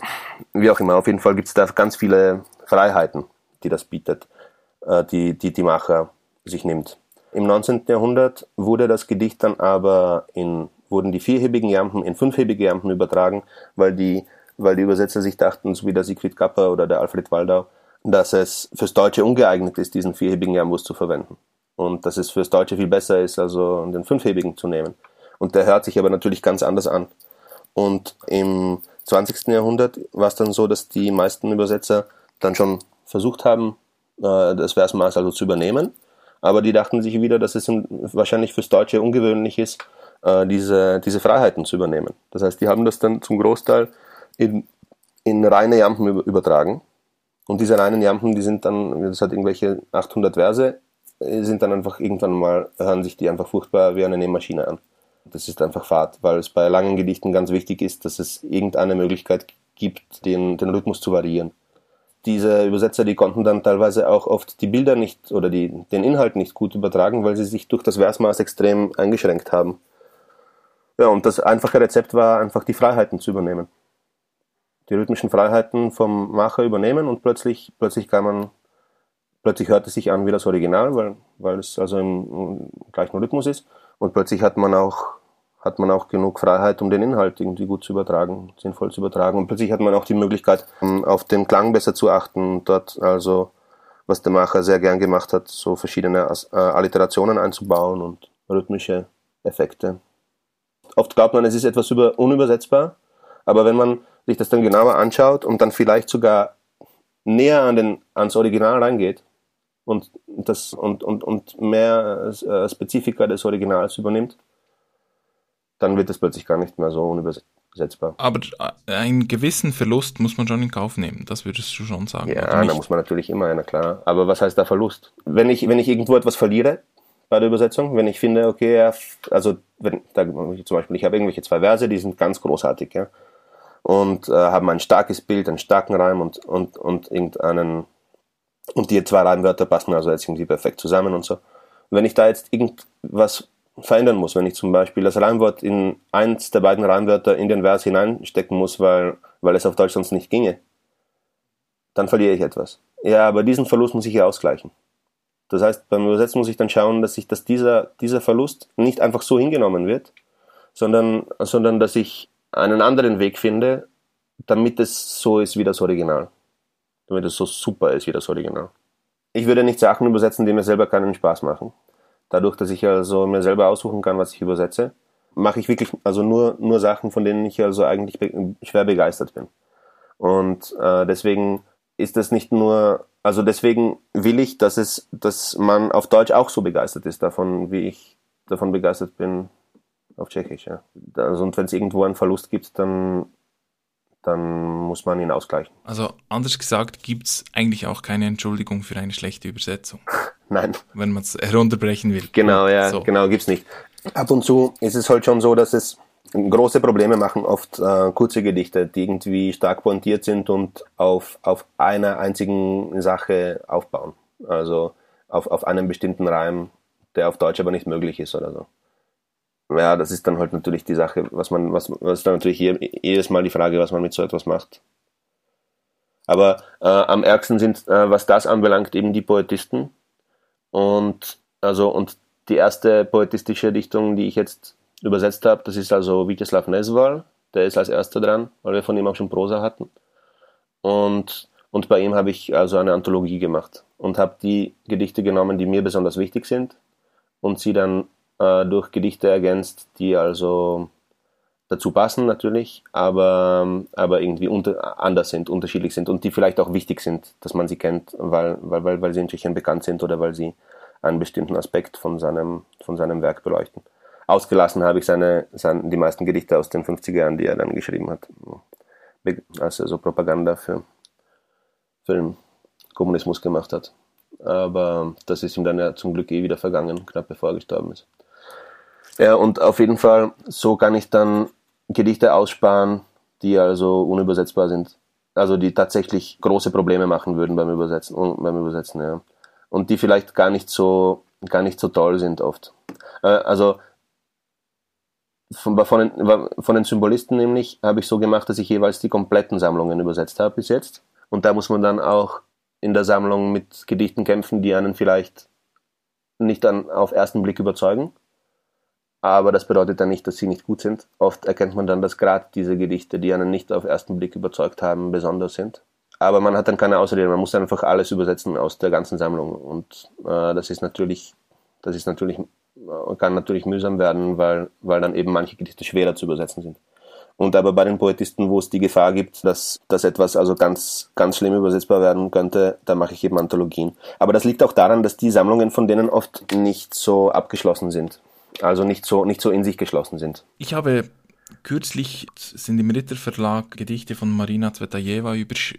wie auch immer, auf jeden Fall gibt es da ganz viele Freiheiten, die das bietet, äh, die, die die Macher sich nimmt. Im 19. Jahrhundert wurde das Gedicht dann aber in, wurden die vierhebigen Jampen in fünfhebige Jampen übertragen, weil die, weil die Übersetzer sich dachten, so wie der Siegfried Kapper oder der Alfred Waldau, dass es fürs Deutsche ungeeignet ist, diesen vierhebigen Jambus zu verwenden. Und dass es fürs Deutsche viel besser ist, also den fünfhebigen zu nehmen. Und der hört sich aber natürlich ganz anders an. Und im 20. Jahrhundert war es dann so, dass die meisten Übersetzer dann schon versucht haben, äh, das Versmaß also zu übernehmen. Aber die dachten sich wieder, dass es wahrscheinlich fürs Deutsche ungewöhnlich ist, äh, diese, diese Freiheiten zu übernehmen. Das heißt, die haben das dann zum Großteil in, in reine Jampen übertragen. Und diese reinen Jampen, die sind dann, das hat irgendwelche 800 Verse, äh, sind dann einfach irgendwann mal, hören sich die einfach furchtbar wie eine Nähmaschine an. Das ist einfach Fahrt, weil es bei langen Gedichten ganz wichtig ist, dass es irgendeine Möglichkeit gibt, den, den Rhythmus zu variieren diese Übersetzer, die konnten dann teilweise auch oft die Bilder nicht oder die, den Inhalt nicht gut übertragen, weil sie sich durch das Versmaß extrem eingeschränkt haben. Ja, und das einfache Rezept war einfach die Freiheiten zu übernehmen. Die rhythmischen Freiheiten vom Macher übernehmen und plötzlich, plötzlich kann man, plötzlich hört es sich an wie das Original, weil, weil es also im, im gleichen Rhythmus ist. Und plötzlich hat man auch hat man auch genug Freiheit, um den Inhalt irgendwie gut zu übertragen, sinnvoll zu übertragen. Und plötzlich hat man auch die Möglichkeit, ähm, auf den Klang besser zu achten, dort also, was der Macher sehr gern gemacht hat, so verschiedene äh, Alliterationen einzubauen und rhythmische Effekte. Oft glaubt man, es ist etwas über, unübersetzbar, aber wenn man sich das dann genauer anschaut und dann vielleicht sogar näher an den, ans Original reingeht und, das, und, und, und mehr äh, Spezifika des Originals übernimmt, dann wird es plötzlich gar nicht mehr so unübersetzbar. Aber einen gewissen Verlust muss man schon in Kauf nehmen, das würdest du schon sagen. Ja, da muss man natürlich immer einer, klar. Aber was heißt da Verlust? Wenn ich, wenn ich irgendwo etwas verliere bei der Übersetzung, wenn ich finde, okay, also wenn, da, zum Beispiel, ich habe irgendwelche zwei Verse, die sind ganz großartig, ja, und äh, haben ein starkes Bild, einen starken Reim und, und, und irgendeinen, und die zwei Reimwörter passen also jetzt irgendwie perfekt zusammen und so. wenn ich da jetzt irgendwas verändern muss. Wenn ich zum Beispiel das Reimwort in eins der beiden Reimwörter in den Vers hineinstecken muss, weil, weil es auf Deutsch sonst nicht ginge, dann verliere ich etwas. Ja, aber diesen Verlust muss ich ja ausgleichen. Das heißt, beim Übersetzen muss ich dann schauen, dass ich, dass dieser, dieser Verlust nicht einfach so hingenommen wird, sondern, sondern dass ich einen anderen Weg finde, damit es so ist wie das Original. Damit es so super ist wie das Original. Ich würde nicht Sachen übersetzen, die mir selber keinen Spaß machen dadurch, dass ich also mir selber aussuchen kann, was ich übersetze, mache ich wirklich also nur, nur Sachen, von denen ich also eigentlich be schwer begeistert bin. Und äh, deswegen ist das nicht nur, also deswegen will ich, dass es, dass man auf Deutsch auch so begeistert ist davon, wie ich davon begeistert bin auf Tschechisch. Ja. Also, und wenn es irgendwo einen Verlust gibt, dann dann muss man ihn ausgleichen. Also anders gesagt, gibt es eigentlich auch keine Entschuldigung für eine schlechte Übersetzung. Nein. Wenn man es herunterbrechen will. Genau, ja, so. genau, gibt's nicht. Ab und zu ist es halt schon so, dass es große Probleme machen oft äh, kurze Gedichte, die irgendwie stark pointiert sind und auf, auf einer einzigen Sache aufbauen. Also auf, auf einem bestimmten Reim, der auf Deutsch aber nicht möglich ist oder so ja, das ist dann halt natürlich die Sache, was man, was, was ist dann natürlich jedes Mal die Frage, was man mit so etwas macht. Aber äh, am ärgsten sind, äh, was das anbelangt, eben die Poetisten. Und also und die erste poetistische Dichtung, die ich jetzt übersetzt habe, das ist also Vyacheslav Nesval, der ist als erster dran, weil wir von ihm auch schon Prosa hatten. Und, und bei ihm habe ich also eine Anthologie gemacht und habe die Gedichte genommen, die mir besonders wichtig sind und sie dann äh, durch Gedichte ergänzt, die also dazu passen natürlich, aber, aber irgendwie unter, anders sind, unterschiedlich sind und die vielleicht auch wichtig sind, dass man sie kennt, weil, weil, weil, weil sie in Tschechien bekannt sind oder weil sie einen bestimmten Aspekt von seinem, von seinem Werk beleuchten. Ausgelassen habe ich seine, seine, die meisten Gedichte aus den 50er Jahren, die er dann geschrieben hat. Also so Propaganda für, für den Kommunismus gemacht hat. Aber das ist ihm dann ja zum Glück eh wieder vergangen, knapp bevor er gestorben ist. Ja, und auf jeden Fall, so kann ich dann Gedichte aussparen, die also unübersetzbar sind. Also die tatsächlich große Probleme machen würden beim Übersetzen, beim Übersetzen, ja. und die vielleicht gar nicht so, gar nicht so toll sind oft. Äh, also von, von, den, von den Symbolisten nämlich habe ich so gemacht, dass ich jeweils die kompletten Sammlungen übersetzt habe bis jetzt. Und da muss man dann auch in der Sammlung mit Gedichten kämpfen, die einen vielleicht nicht dann auf ersten Blick überzeugen. Aber das bedeutet dann nicht, dass sie nicht gut sind. Oft erkennt man dann, dass gerade diese Gedichte, die einen nicht auf ersten Blick überzeugt haben, besonders sind. Aber man hat dann keine Ausrede, man muss einfach alles übersetzen aus der ganzen Sammlung. Und äh, das ist natürlich, das ist natürlich kann natürlich mühsam werden, weil, weil dann eben manche Gedichte schwerer zu übersetzen sind. Und aber bei den Poetisten, wo es die Gefahr gibt, dass, dass etwas also ganz, ganz schlimm übersetzbar werden könnte, da mache ich eben Anthologien. Aber das liegt auch daran, dass die Sammlungen von denen oft nicht so abgeschlossen sind. Also nicht so, nicht so in sich geschlossen sind. Ich habe Kürzlich sind im Ritter Verlag Gedichte von Marina Zvetajewa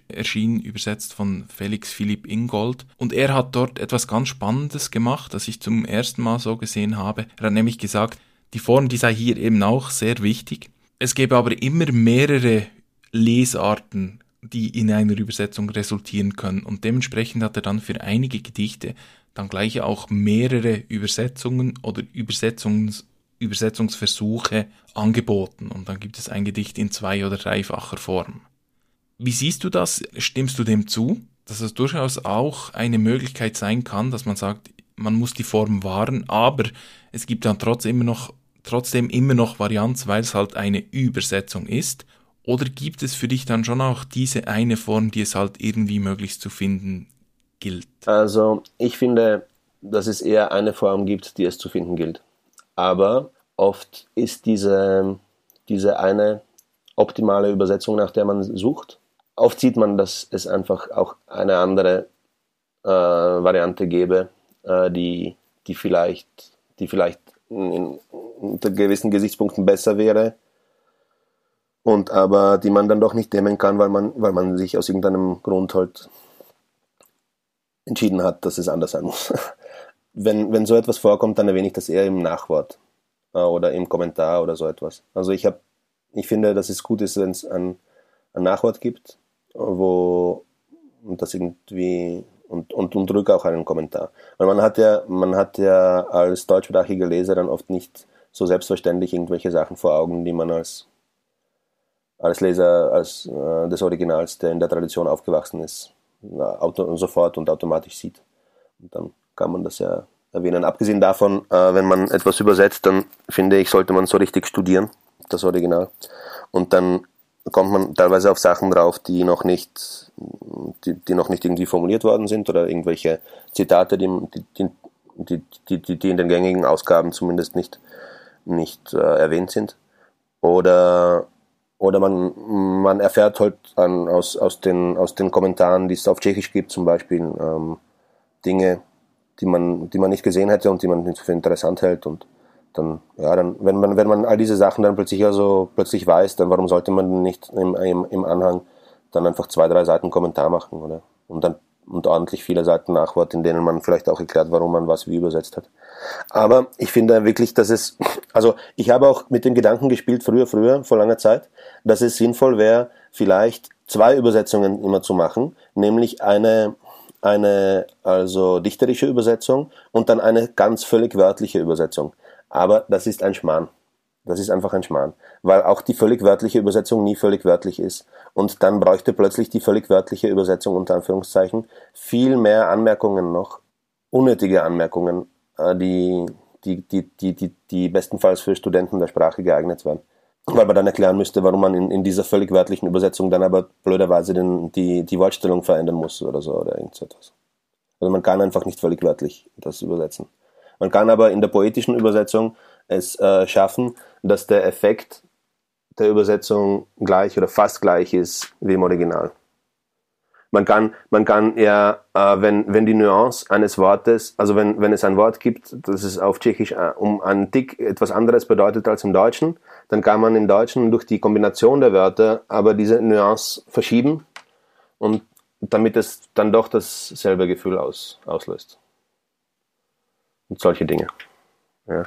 erschienen, übersetzt von Felix Philipp Ingold. Und er hat dort etwas ganz Spannendes gemacht, das ich zum ersten Mal so gesehen habe. Er hat nämlich gesagt, die Form, die sei hier eben auch sehr wichtig. Es gäbe aber immer mehrere Lesarten, die in einer Übersetzung resultieren können. Und dementsprechend hat er dann für einige Gedichte dann gleich auch mehrere Übersetzungen oder Übersetzungs Übersetzungsversuche angeboten und dann gibt es ein Gedicht in zwei- oder dreifacher Form. Wie siehst du das? Stimmst du dem zu, dass es durchaus auch eine Möglichkeit sein kann, dass man sagt, man muss die Form wahren, aber es gibt dann trotzdem immer noch, trotzdem immer noch Varianz, weil es halt eine Übersetzung ist? Oder gibt es für dich dann schon auch diese eine Form, die es halt irgendwie möglichst zu finden gilt? Also ich finde, dass es eher eine Form gibt, die es zu finden gilt. Aber oft ist diese, diese eine optimale Übersetzung, nach der man sucht. Oft sieht man, dass es einfach auch eine andere äh, Variante gäbe, äh, die, die vielleicht, die vielleicht in, unter gewissen Gesichtspunkten besser wäre und aber die man dann doch nicht nehmen kann, weil man, weil man sich aus irgendeinem Grund halt entschieden hat, dass es anders sein muss. wenn, wenn so etwas vorkommt, dann erwähne ich das eher im Nachwort äh, oder im Kommentar oder so etwas. Also ich habe, ich finde, dass es gut ist, wenn es ein, ein Nachwort gibt, wo und das irgendwie und, und, und drücke auch einen Kommentar. Weil man hat ja, man hat ja als deutschsprachiger Leser dann oft nicht so selbstverständlich irgendwelche Sachen vor Augen, die man als, als Leser als, äh, des Originals, der in der Tradition aufgewachsen ist, auto, sofort und automatisch sieht. Und dann kann man das ja erwähnen. Abgesehen davon, äh, wenn man etwas übersetzt, dann finde ich, sollte man so richtig studieren, das Original. Und dann kommt man teilweise auf Sachen drauf, die noch nicht, die, die noch nicht irgendwie formuliert worden sind oder irgendwelche Zitate, die, die, die, die, die in den gängigen Ausgaben zumindest nicht, nicht äh, erwähnt sind. Oder, oder man, man erfährt halt an, aus, aus, den, aus den Kommentaren, die es auf Tschechisch gibt, zum Beispiel ähm, Dinge, die man, die man nicht gesehen hätte und die man nicht für interessant hält und dann, ja, dann, wenn man, wenn man all diese Sachen dann plötzlich also plötzlich weiß, dann warum sollte man nicht im, im, im Anhang dann einfach zwei, drei Seiten Kommentar machen, oder? Und dann, und ordentlich viele Seiten Nachwort, in denen man vielleicht auch erklärt, warum man was wie übersetzt hat. Aber ich finde wirklich, dass es, also ich habe auch mit dem Gedanken gespielt, früher, früher, vor langer Zeit, dass es sinnvoll wäre, vielleicht zwei Übersetzungen immer zu machen, nämlich eine eine also dichterische Übersetzung und dann eine ganz völlig wörtliche Übersetzung. Aber das ist ein Schmarrn. Das ist einfach ein Schmarrn, weil auch die völlig wörtliche Übersetzung nie völlig wörtlich ist. Und dann bräuchte plötzlich die völlig wörtliche Übersetzung unter Anführungszeichen viel mehr Anmerkungen noch, unnötige Anmerkungen, äh, die, die, die, die, die, die bestenfalls für Studenten der Sprache geeignet wären weil man dann erklären müsste, warum man in, in dieser völlig wörtlichen Übersetzung dann aber blöderweise den, die, die Wortstellung verändern muss oder so oder irgend so etwas. Also man kann einfach nicht völlig wörtlich das übersetzen. Man kann aber in der poetischen Übersetzung es äh, schaffen, dass der Effekt der Übersetzung gleich oder fast gleich ist wie im Original. Man kann, man kann ja, äh, wenn, wenn die Nuance eines Wortes, also wenn, wenn es ein Wort gibt, das es auf Tschechisch äh, um einen Tick etwas anderes bedeutet als im Deutschen, dann kann man im Deutschen durch die Kombination der Wörter aber diese Nuance verschieben und damit es dann doch dasselbe Gefühl aus, auslöst. Und solche Dinge. Ja.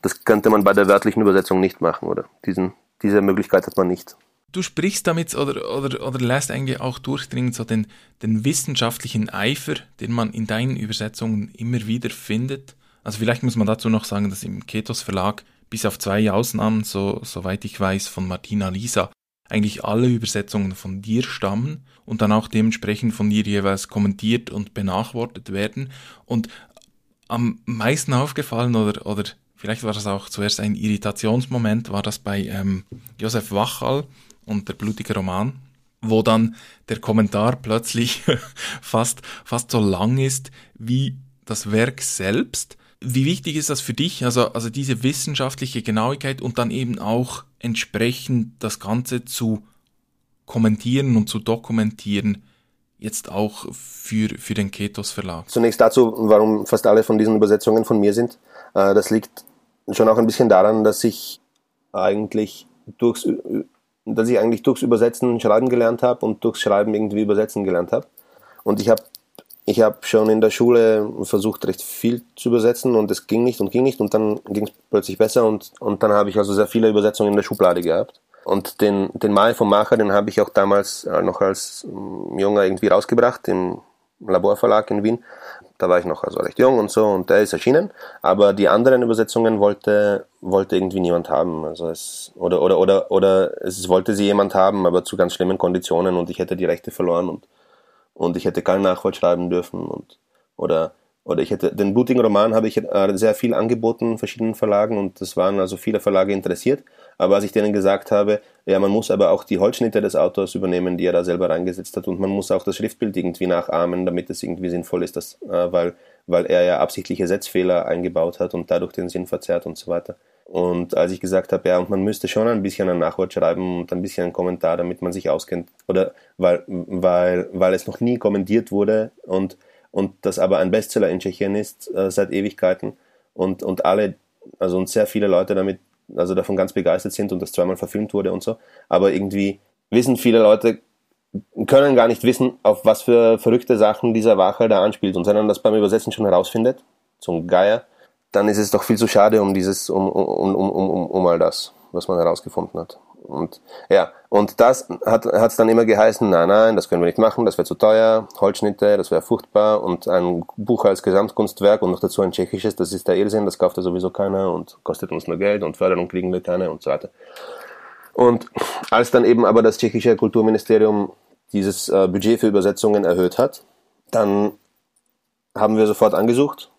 Das könnte man bei der wörtlichen Übersetzung nicht machen, oder? Diesen, diese Möglichkeit hat man nicht. Du sprichst damit oder, oder, oder lässt eigentlich auch durchdringen so den, den wissenschaftlichen Eifer, den man in deinen Übersetzungen immer wieder findet. Also vielleicht muss man dazu noch sagen, dass im Ketos Verlag bis auf zwei Ausnahmen, so, soweit ich weiß, von Martina Lisa, eigentlich alle Übersetzungen von dir stammen und dann auch dementsprechend von dir jeweils kommentiert und benachwortet werden. Und am meisten aufgefallen oder, oder vielleicht war das auch zuerst ein Irritationsmoment, war das bei ähm, Josef Wachal und der blutige Roman, wo dann der Kommentar plötzlich fast, fast so lang ist wie das Werk selbst. Wie wichtig ist das für dich, also, also diese wissenschaftliche Genauigkeit und dann eben auch entsprechend das Ganze zu kommentieren und zu dokumentieren, jetzt auch für, für den Ketos Verlag? Zunächst dazu, warum fast alle von diesen Übersetzungen von mir sind. Äh, das liegt schon auch ein bisschen daran, dass ich eigentlich durchs, dass ich eigentlich durchs Übersetzen schreiben gelernt habe und durchs Schreiben irgendwie übersetzen gelernt habe. Und ich habe ich habe schon in der Schule versucht, recht viel zu übersetzen und es ging nicht und ging nicht und dann ging es plötzlich besser und, und dann habe ich also sehr viele Übersetzungen in der Schublade gehabt. Und den, den Mal vom Macher, den habe ich auch damals äh, noch als Junger irgendwie rausgebracht im Laborverlag in Wien. Da war ich noch also recht jung und so und der ist erschienen. Aber die anderen Übersetzungen wollte, wollte irgendwie niemand haben. Also es, oder, oder, oder, oder es wollte sie jemand haben, aber zu ganz schlimmen Konditionen und ich hätte die Rechte verloren und und ich hätte kein Nachwort schreiben dürfen und oder oder ich hätte den blutigen Roman habe ich äh, sehr viel angeboten verschiedenen Verlagen und es waren also viele Verlage interessiert. Aber als ich denen gesagt habe, ja, man muss aber auch die Holzschnitte des Autors übernehmen, die er da selber reingesetzt hat und man muss auch das Schriftbild irgendwie nachahmen, damit es irgendwie sinnvoll ist, dass, äh, weil, weil er ja absichtliche Setzfehler eingebaut hat und dadurch den Sinn verzerrt und so weiter. Und als ich gesagt habe, ja, und man müsste schon ein bisschen ein Nachwort schreiben und ein bisschen einen Kommentar, damit man sich auskennt, oder weil, weil, weil es noch nie kommentiert wurde und, und das aber ein Bestseller in Tschechien ist äh, seit Ewigkeiten und, und alle, also und sehr viele Leute damit, also davon ganz begeistert sind und das zweimal verfilmt wurde und so. Aber irgendwie wissen viele Leute, können gar nicht wissen, auf was für verrückte Sachen dieser Wache da anspielt und sondern das beim Übersetzen schon herausfindet, zum Geier dann ist es doch viel zu schade um dieses, um, um, um, um, um all das, was man herausgefunden hat. Und ja, und das hat es dann immer geheißen, nein, nein, das können wir nicht machen, das wäre zu teuer, Holzschnitte, das wäre furchtbar und ein Buch als Gesamtkunstwerk und noch dazu ein tschechisches, das ist der Irrsinn, das kauft ja sowieso keiner und kostet uns nur Geld und Förderung kriegen wir keine und so weiter. Und als dann eben aber das tschechische Kulturministerium dieses äh, Budget für Übersetzungen erhöht hat, dann haben wir sofort angesucht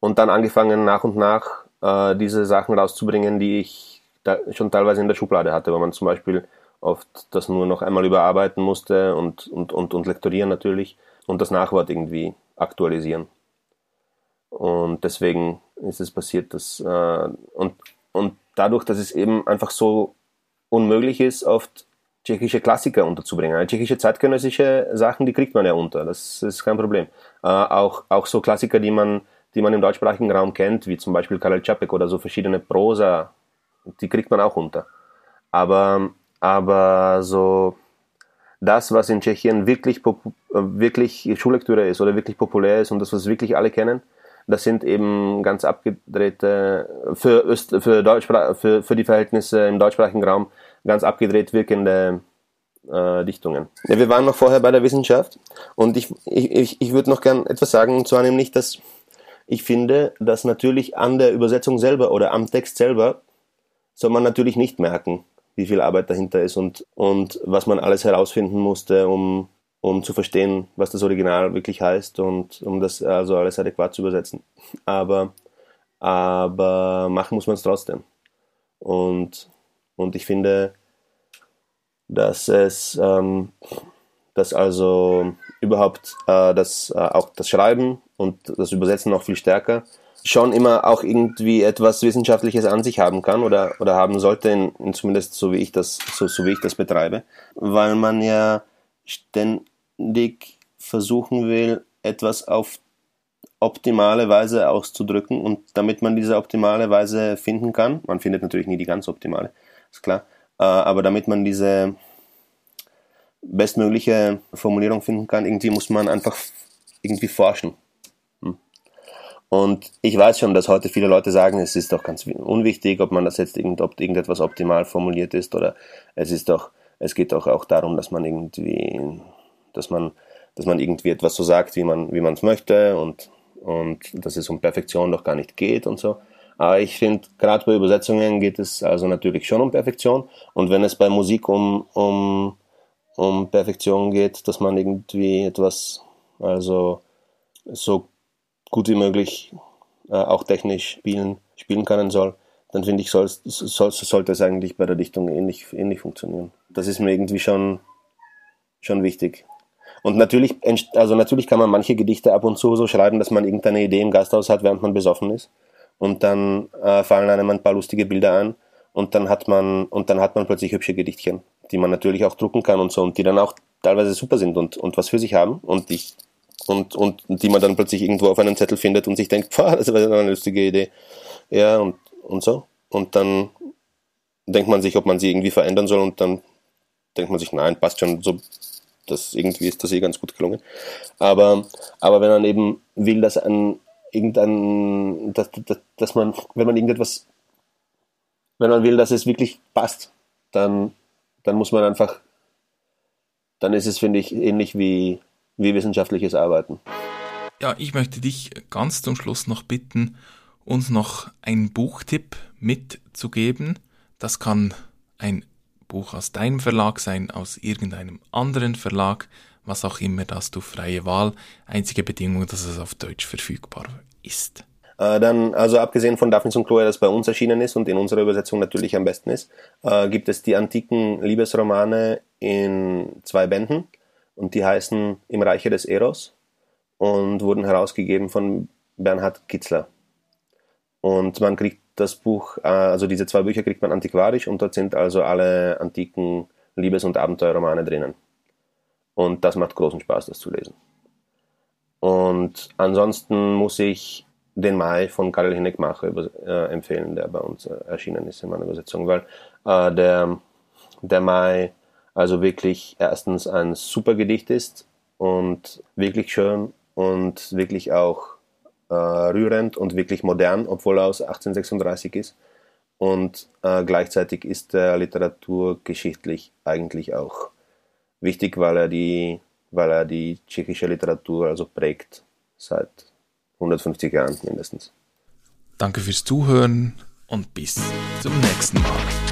und dann angefangen nach und nach äh, diese Sachen rauszubringen, die ich schon teilweise in der Schublade hatte, wo man zum Beispiel oft das nur noch einmal überarbeiten musste und, und, und, und lektorieren natürlich und das Nachwort irgendwie aktualisieren. Und deswegen ist es passiert, dass äh, und, und dadurch, dass es eben einfach so unmöglich ist, oft tschechische Klassiker unterzubringen. Tschechische zeitgenössische Sachen, die kriegt man ja unter, das ist kein Problem. Äh, auch, auch so Klassiker, die man die man im deutschsprachigen Raum kennt, wie zum Beispiel Karel Čapek oder so verschiedene Prosa, die kriegt man auch unter. Aber, aber so das, was in Tschechien wirklich, wirklich Schullektüre ist oder wirklich populär ist und das, was wirklich alle kennen, das sind eben ganz abgedrehte, für, Öst, für, Deutschsprach, für, für die Verhältnisse im deutschsprachigen Raum ganz abgedreht wirkende äh, Dichtungen. Ja, wir waren noch vorher bei der Wissenschaft und ich, ich, ich würde noch gern etwas sagen, und zwar nämlich, dass ich finde, dass natürlich an der Übersetzung selber oder am Text selber soll man natürlich nicht merken, wie viel Arbeit dahinter ist und, und was man alles herausfinden musste, um, um zu verstehen, was das Original wirklich heißt und um das also alles adäquat zu übersetzen. Aber, aber machen muss man es trotzdem. Und, und ich finde, dass es, ähm, dass also überhaupt äh, das, äh, auch das Schreiben und das Übersetzen noch viel stärker, schon immer auch irgendwie etwas Wissenschaftliches an sich haben kann oder, oder haben sollte, in, in zumindest so wie ich das, so, so wie ich das betreibe, weil man ja ständig versuchen will, etwas auf optimale Weise auszudrücken und damit man diese optimale Weise finden kann, man findet natürlich nie die ganz optimale, ist klar, äh, aber damit man diese bestmögliche Formulierung finden kann, irgendwie muss man einfach irgendwie forschen. Und ich weiß schon, dass heute viele Leute sagen, es ist doch ganz unwichtig, ob man das jetzt irgend, ob irgendetwas optimal formuliert ist oder es ist doch, es geht doch auch darum, dass man irgendwie, dass man, dass man irgendwie etwas so sagt, wie man, wie man es möchte und, und dass es um Perfektion doch gar nicht geht und so. Aber ich finde, gerade bei Übersetzungen geht es also natürlich schon um Perfektion. Und wenn es bei Musik um, um, um Perfektion geht, dass man irgendwie etwas, also so gut wie möglich äh, auch technisch spielen, spielen können soll, dann finde ich, soll, soll, sollte es eigentlich bei der Dichtung ähnlich, ähnlich funktionieren. Das ist mir irgendwie schon, schon wichtig. Und natürlich, also natürlich kann man manche Gedichte ab und zu so schreiben, dass man irgendeine Idee im Gasthaus hat, während man besoffen ist. Und dann äh, fallen einem ein paar lustige Bilder ein. Und dann hat man, und dann hat man plötzlich hübsche Gedichtchen, die man natürlich auch drucken kann und so, und die dann auch teilweise super sind und, und was für sich haben. Und ich und, und die man dann plötzlich irgendwo auf einem Zettel findet und sich denkt, das war eine lustige Idee. Ja, und, und so. Und dann denkt man sich, ob man sie irgendwie verändern soll und dann denkt man sich, nein, passt schon so, das irgendwie ist das eh ganz gut gelungen. Aber, aber wenn man eben will, dass ein irgendein, dass, dass, dass man, wenn man irgendetwas, wenn man will, dass es wirklich passt, dann, dann muss man einfach, dann ist es, finde ich, ähnlich wie, wie wissenschaftliches Arbeiten. Ja, ich möchte dich ganz zum Schluss noch bitten, uns noch einen Buchtipp mitzugeben. Das kann ein Buch aus deinem Verlag sein, aus irgendeinem anderen Verlag, was auch immer, das du freie Wahl. Einzige Bedingung, dass es auf Deutsch verfügbar ist. Äh, dann, also abgesehen von Daphnis und Chloe, das bei uns erschienen ist und in unserer Übersetzung natürlich am besten ist, äh, gibt es die antiken Liebesromane in zwei Bänden und die heißen Im Reiche des Eros und wurden herausgegeben von Bernhard Kitzler. Und man kriegt das Buch, äh, also diese zwei Bücher kriegt man antiquarisch und dort sind also alle antiken Liebes- und Abenteuerromane drinnen. Und das macht großen Spaß, das zu lesen. Und ansonsten muss ich den Mai von Karel Hineckmacher äh, empfehlen, der bei uns äh, erschienen ist in meiner Übersetzung, weil äh, der, der Mai also wirklich erstens ein super Gedicht ist und wirklich schön und wirklich auch äh, rührend und wirklich modern, obwohl er aus 1836 ist. Und äh, gleichzeitig ist er literaturgeschichtlich eigentlich auch wichtig, weil er die, weil er die tschechische Literatur also prägt seit 150 Jahren mindestens. Danke fürs Zuhören und bis zum nächsten Mal.